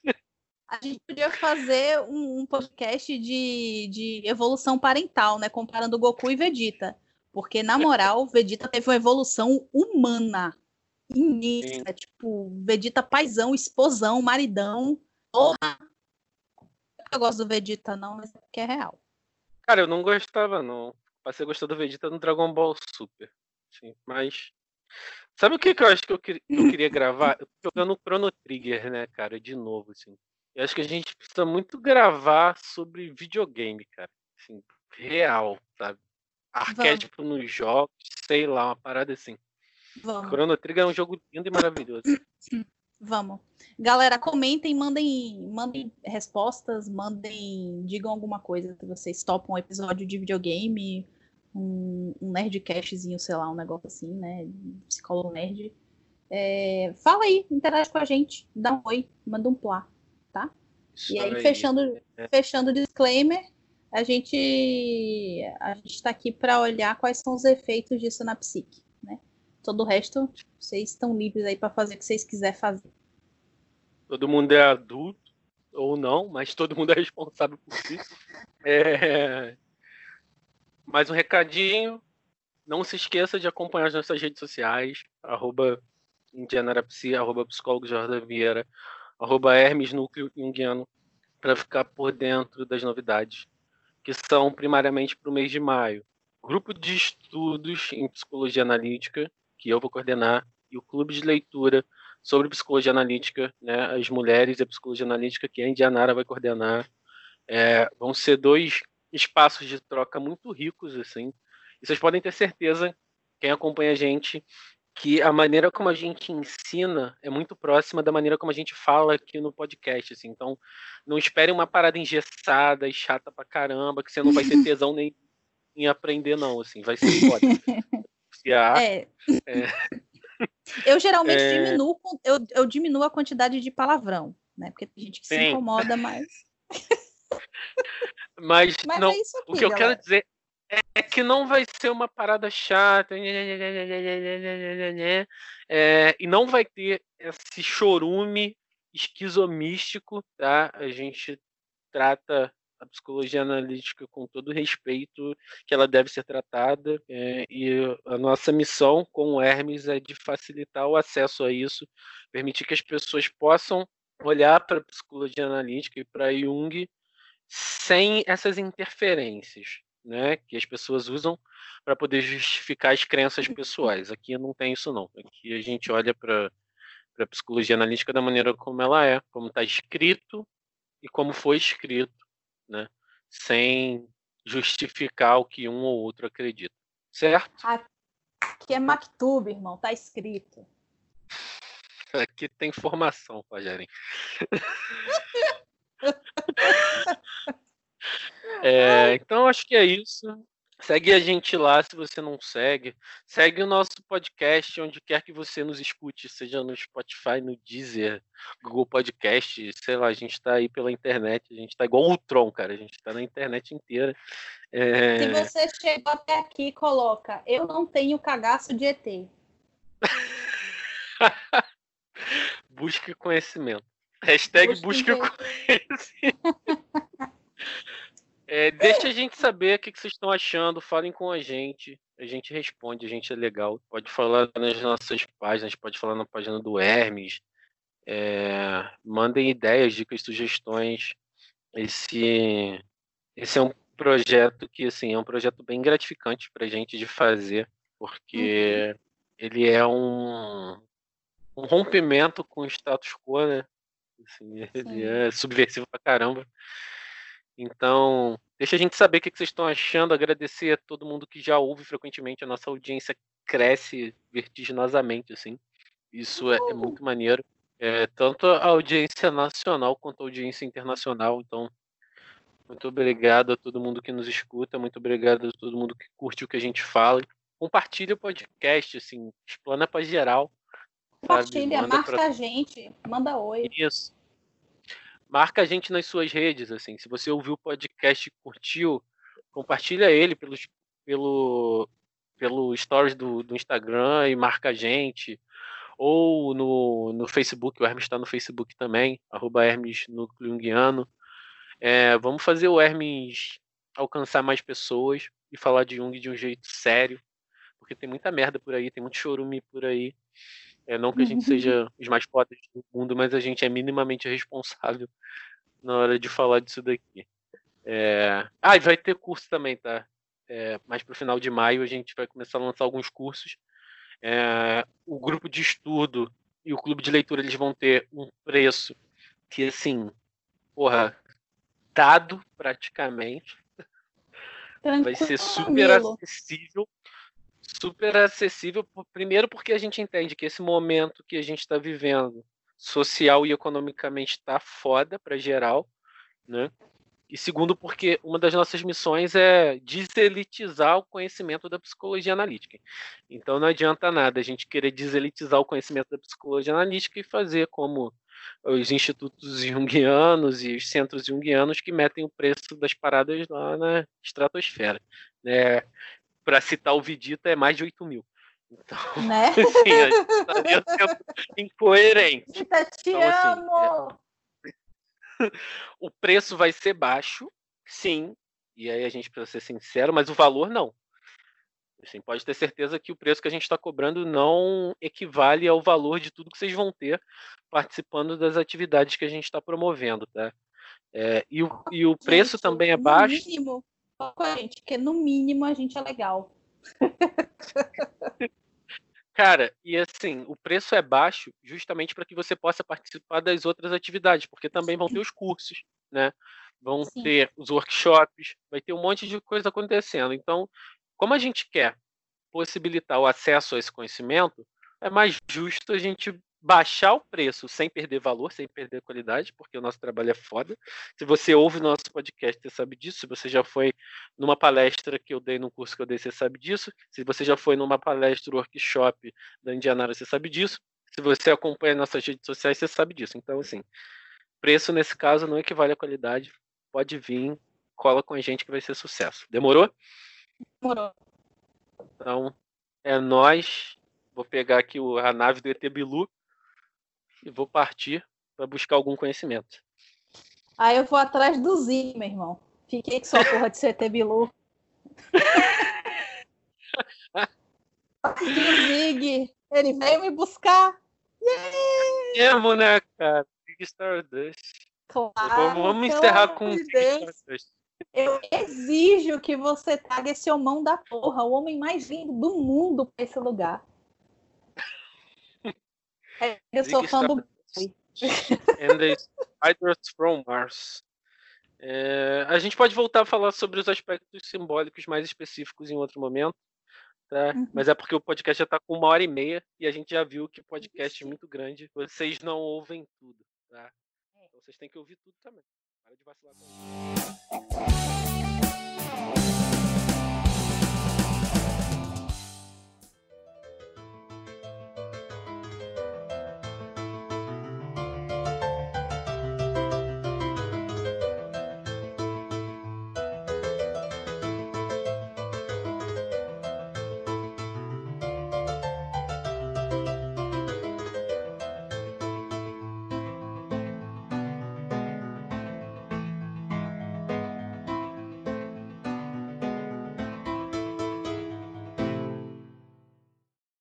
Speaker 2: A gente podia fazer um, um podcast de, de evolução parental, né? Comparando Goku e Vegeta. Porque, na moral, Vegeta teve uma evolução humana. Imensa. Tipo, Vegeta paizão, esposão, maridão. Porra! Eu gosto do Vegeta, não, mas é porque é real.
Speaker 1: Cara, eu não gostava, não. Passei a gostar do Vegeta no Dragon Ball Super. Sim, mas. Sabe o que, que eu acho que eu, que eu queria gravar? Eu tô jogando Chrono Trigger, né, cara, de novo, assim. Eu acho que a gente precisa muito gravar sobre videogame, cara. Assim, real, sabe? Arquétipo Vamos. nos jogos, sei lá, uma parada assim. Vamos. Chrono Trigger é um jogo lindo e maravilhoso.
Speaker 2: Vamos. Galera, comentem, mandem, mandem respostas, mandem, digam alguma coisa que vocês topam um episódio de videogame, um, um nerdcastzinho, sei lá, um negócio assim, né? Psicólogo nerd. É, fala aí, interage com a gente, dá um oi, manda um plá? Isso e aí, aí, fechando, é. fechando o disclaimer, a gente a gente está aqui para olhar quais são os efeitos disso na psique, né? Todo o resto, vocês estão livres aí para fazer o que vocês quiserem fazer.
Speaker 1: Todo mundo é adulto ou não, mas todo mundo é responsável por si. É... Mais um recadinho. Não se esqueça de acompanhar as nossas redes sociais, arroba indianarapsi, arroba psicólogo Jordan Vieira, arroba Hermes Núcleo Jungiano, para ficar por dentro das novidades, que são primariamente para o mês de maio. Grupo de estudos em psicologia analítica, que eu vou coordenar, e o clube de leitura sobre psicologia analítica, né, as mulheres e a psicologia analítica, que a Indianara vai coordenar. É, vão ser dois espaços de troca muito ricos, assim. E vocês podem ter certeza, quem acompanha a gente, que a maneira como a gente ensina é muito próxima da maneira como a gente fala aqui no podcast, assim. Então, não espere uma parada engessada e chata pra caramba, que você não vai ter tesão nem em aprender, não, assim. Vai ser foda.
Speaker 2: é. é. Eu geralmente é... diminuo, eu, eu diminuo a quantidade de palavrão, né? Porque tem gente que Sim. se incomoda mais.
Speaker 1: Mas, Mas não, é aqui, o que eu quero dizer é que não vai ser uma parada chata é, e não vai ter esse chorume esquizomístico, tá? A gente trata a psicologia analítica com todo o respeito que ela deve ser tratada é, e a nossa missão com o Hermes é de facilitar o acesso a isso, permitir que as pessoas possam olhar para a psicologia analítica e para Jung sem essas interferências né, que as pessoas usam para poder justificar as crenças uhum. pessoais. Aqui não tem isso não. Aqui a gente olha para a psicologia analítica da maneira como ela é, como está escrito e como foi escrito, né, sem justificar o que um ou outro acredita. Certo?
Speaker 2: Aqui é Mactube, irmão, tá escrito.
Speaker 1: Aqui tem informação, Rogério. É, então acho que é isso. Segue a gente lá se você não segue. Segue o nosso podcast onde quer que você nos escute, seja no Spotify, no Deezer, Google Podcast, sei lá, a gente está aí pela internet, a gente está igual o Tron, cara, a gente está na internet inteira.
Speaker 2: É... Se você chegou até aqui, coloca, eu não tenho cagaço de ET.
Speaker 1: busque conhecimento. Hashtag busque, busque conhecimento. É, deixa a gente saber o que, vocês estão achando, falem com a gente. A gente responde, a gente é legal. Pode falar nas nossas páginas, pode falar na página do Hermes. É, mandem ideias, dicas, sugestões. Esse, esse é um projeto que assim, é um projeto bem gratificante para a gente de fazer, porque uhum. ele é um, um rompimento com o status quo, né? Assim, ele é subversivo pra caramba. Então, deixa a gente saber o que vocês estão achando, agradecer a todo mundo que já ouve frequentemente, a nossa audiência cresce vertiginosamente, assim. Isso é, é muito maneiro. É, tanto a audiência nacional quanto a audiência internacional. Então, muito obrigado a todo mundo que nos escuta, muito obrigado a todo mundo que curte o que a gente fala. Compartilha o podcast, assim, explana para geral.
Speaker 2: Compartilha, marca pra... a gente, manda oi.
Speaker 1: Isso marca a gente nas suas redes, assim. Se você ouviu o podcast e curtiu, compartilha ele pelos, pelo, pelo stories do, do Instagram e marca a gente. Ou no, no Facebook, o Hermes está no Facebook também, arroba Hermes Núcleo Jungiano. É, vamos fazer o Hermes alcançar mais pessoas e falar de Jung de um jeito sério, porque tem muita merda por aí, tem muito chorume por aí. É, não que a gente seja os mais fodas do mundo, mas a gente é minimamente responsável na hora de falar disso daqui. É... Ah, e vai ter curso também, tá? É, mais para o final de maio a gente vai começar a lançar alguns cursos. É, o grupo de estudo e o clube de leitura eles vão ter um preço que, assim, porra, dado praticamente. Tranquilo. Vai ser super acessível super acessível, primeiro porque a gente entende que esse momento que a gente está vivendo, social e economicamente, está foda para geral, né? E segundo, porque uma das nossas missões é deselitizar o conhecimento da psicologia analítica. Então não adianta nada a gente querer deselitizar o conhecimento da psicologia analítica e fazer como os institutos junguianos e os centros junguianos que metem o preço das paradas lá na estratosfera. Né? Para citar o Vidita, é mais de 8 mil. Então, né? assim, a gente estaria sendo incoerente.
Speaker 2: Vidita, te então, assim, amo!
Speaker 1: É... o preço vai ser baixo, sim, e aí a gente precisa ser sincero, mas o valor não. Assim, pode ter certeza que o preço que a gente está cobrando não equivale ao valor de tudo que vocês vão ter participando das atividades que a gente está promovendo, tá? É, e, o, e o preço gente, também é baixo.
Speaker 2: Mínimo, com a gente, que no mínimo a gente é legal.
Speaker 1: Cara, e assim, o preço é baixo justamente para que você possa participar das outras atividades, porque também vão ter os cursos, né? Vão Sim. ter os workshops, vai ter um monte de coisa acontecendo. Então, como a gente quer possibilitar o acesso a esse conhecimento, é mais justo a gente baixar o preço sem perder valor, sem perder qualidade, porque o nosso trabalho é foda. Se você ouve nosso podcast, você sabe disso. Se você já foi numa palestra que eu dei, num curso que eu dei, você sabe disso. Se você já foi numa palestra, workshop da Indianara, você sabe disso. Se você acompanha nossas redes sociais, você sabe disso. Então, assim, preço nesse caso não equivale à qualidade. Pode vir, cola com a gente que vai ser sucesso. Demorou?
Speaker 2: Demorou.
Speaker 1: Então, é nós. Vou pegar aqui a nave do ET Bilu e vou partir para buscar algum conhecimento.
Speaker 2: Aí eu vou atrás do Zig, meu irmão. Fiquei com sua porra de CT Bilu. o Zig, ele veio me buscar.
Speaker 1: Yeah! É, né, cara? Zig Stardust.
Speaker 2: Claro.
Speaker 1: Vamos, vamos encerrar com Zig Stardust.
Speaker 2: Eu exijo que você traga esse homão da porra, o homem mais lindo do mundo para esse lugar. Eu sou fã do
Speaker 1: And the Spiders from Mars. É, a gente pode voltar a falar sobre os aspectos simbólicos mais específicos em outro momento, tá? Uhum. Mas é porque o podcast já está com uma hora e meia e a gente já viu que podcast é muito grande. Vocês não ouvem tudo, tá? É. Então vocês têm que ouvir tudo também. Para de vacilar isso.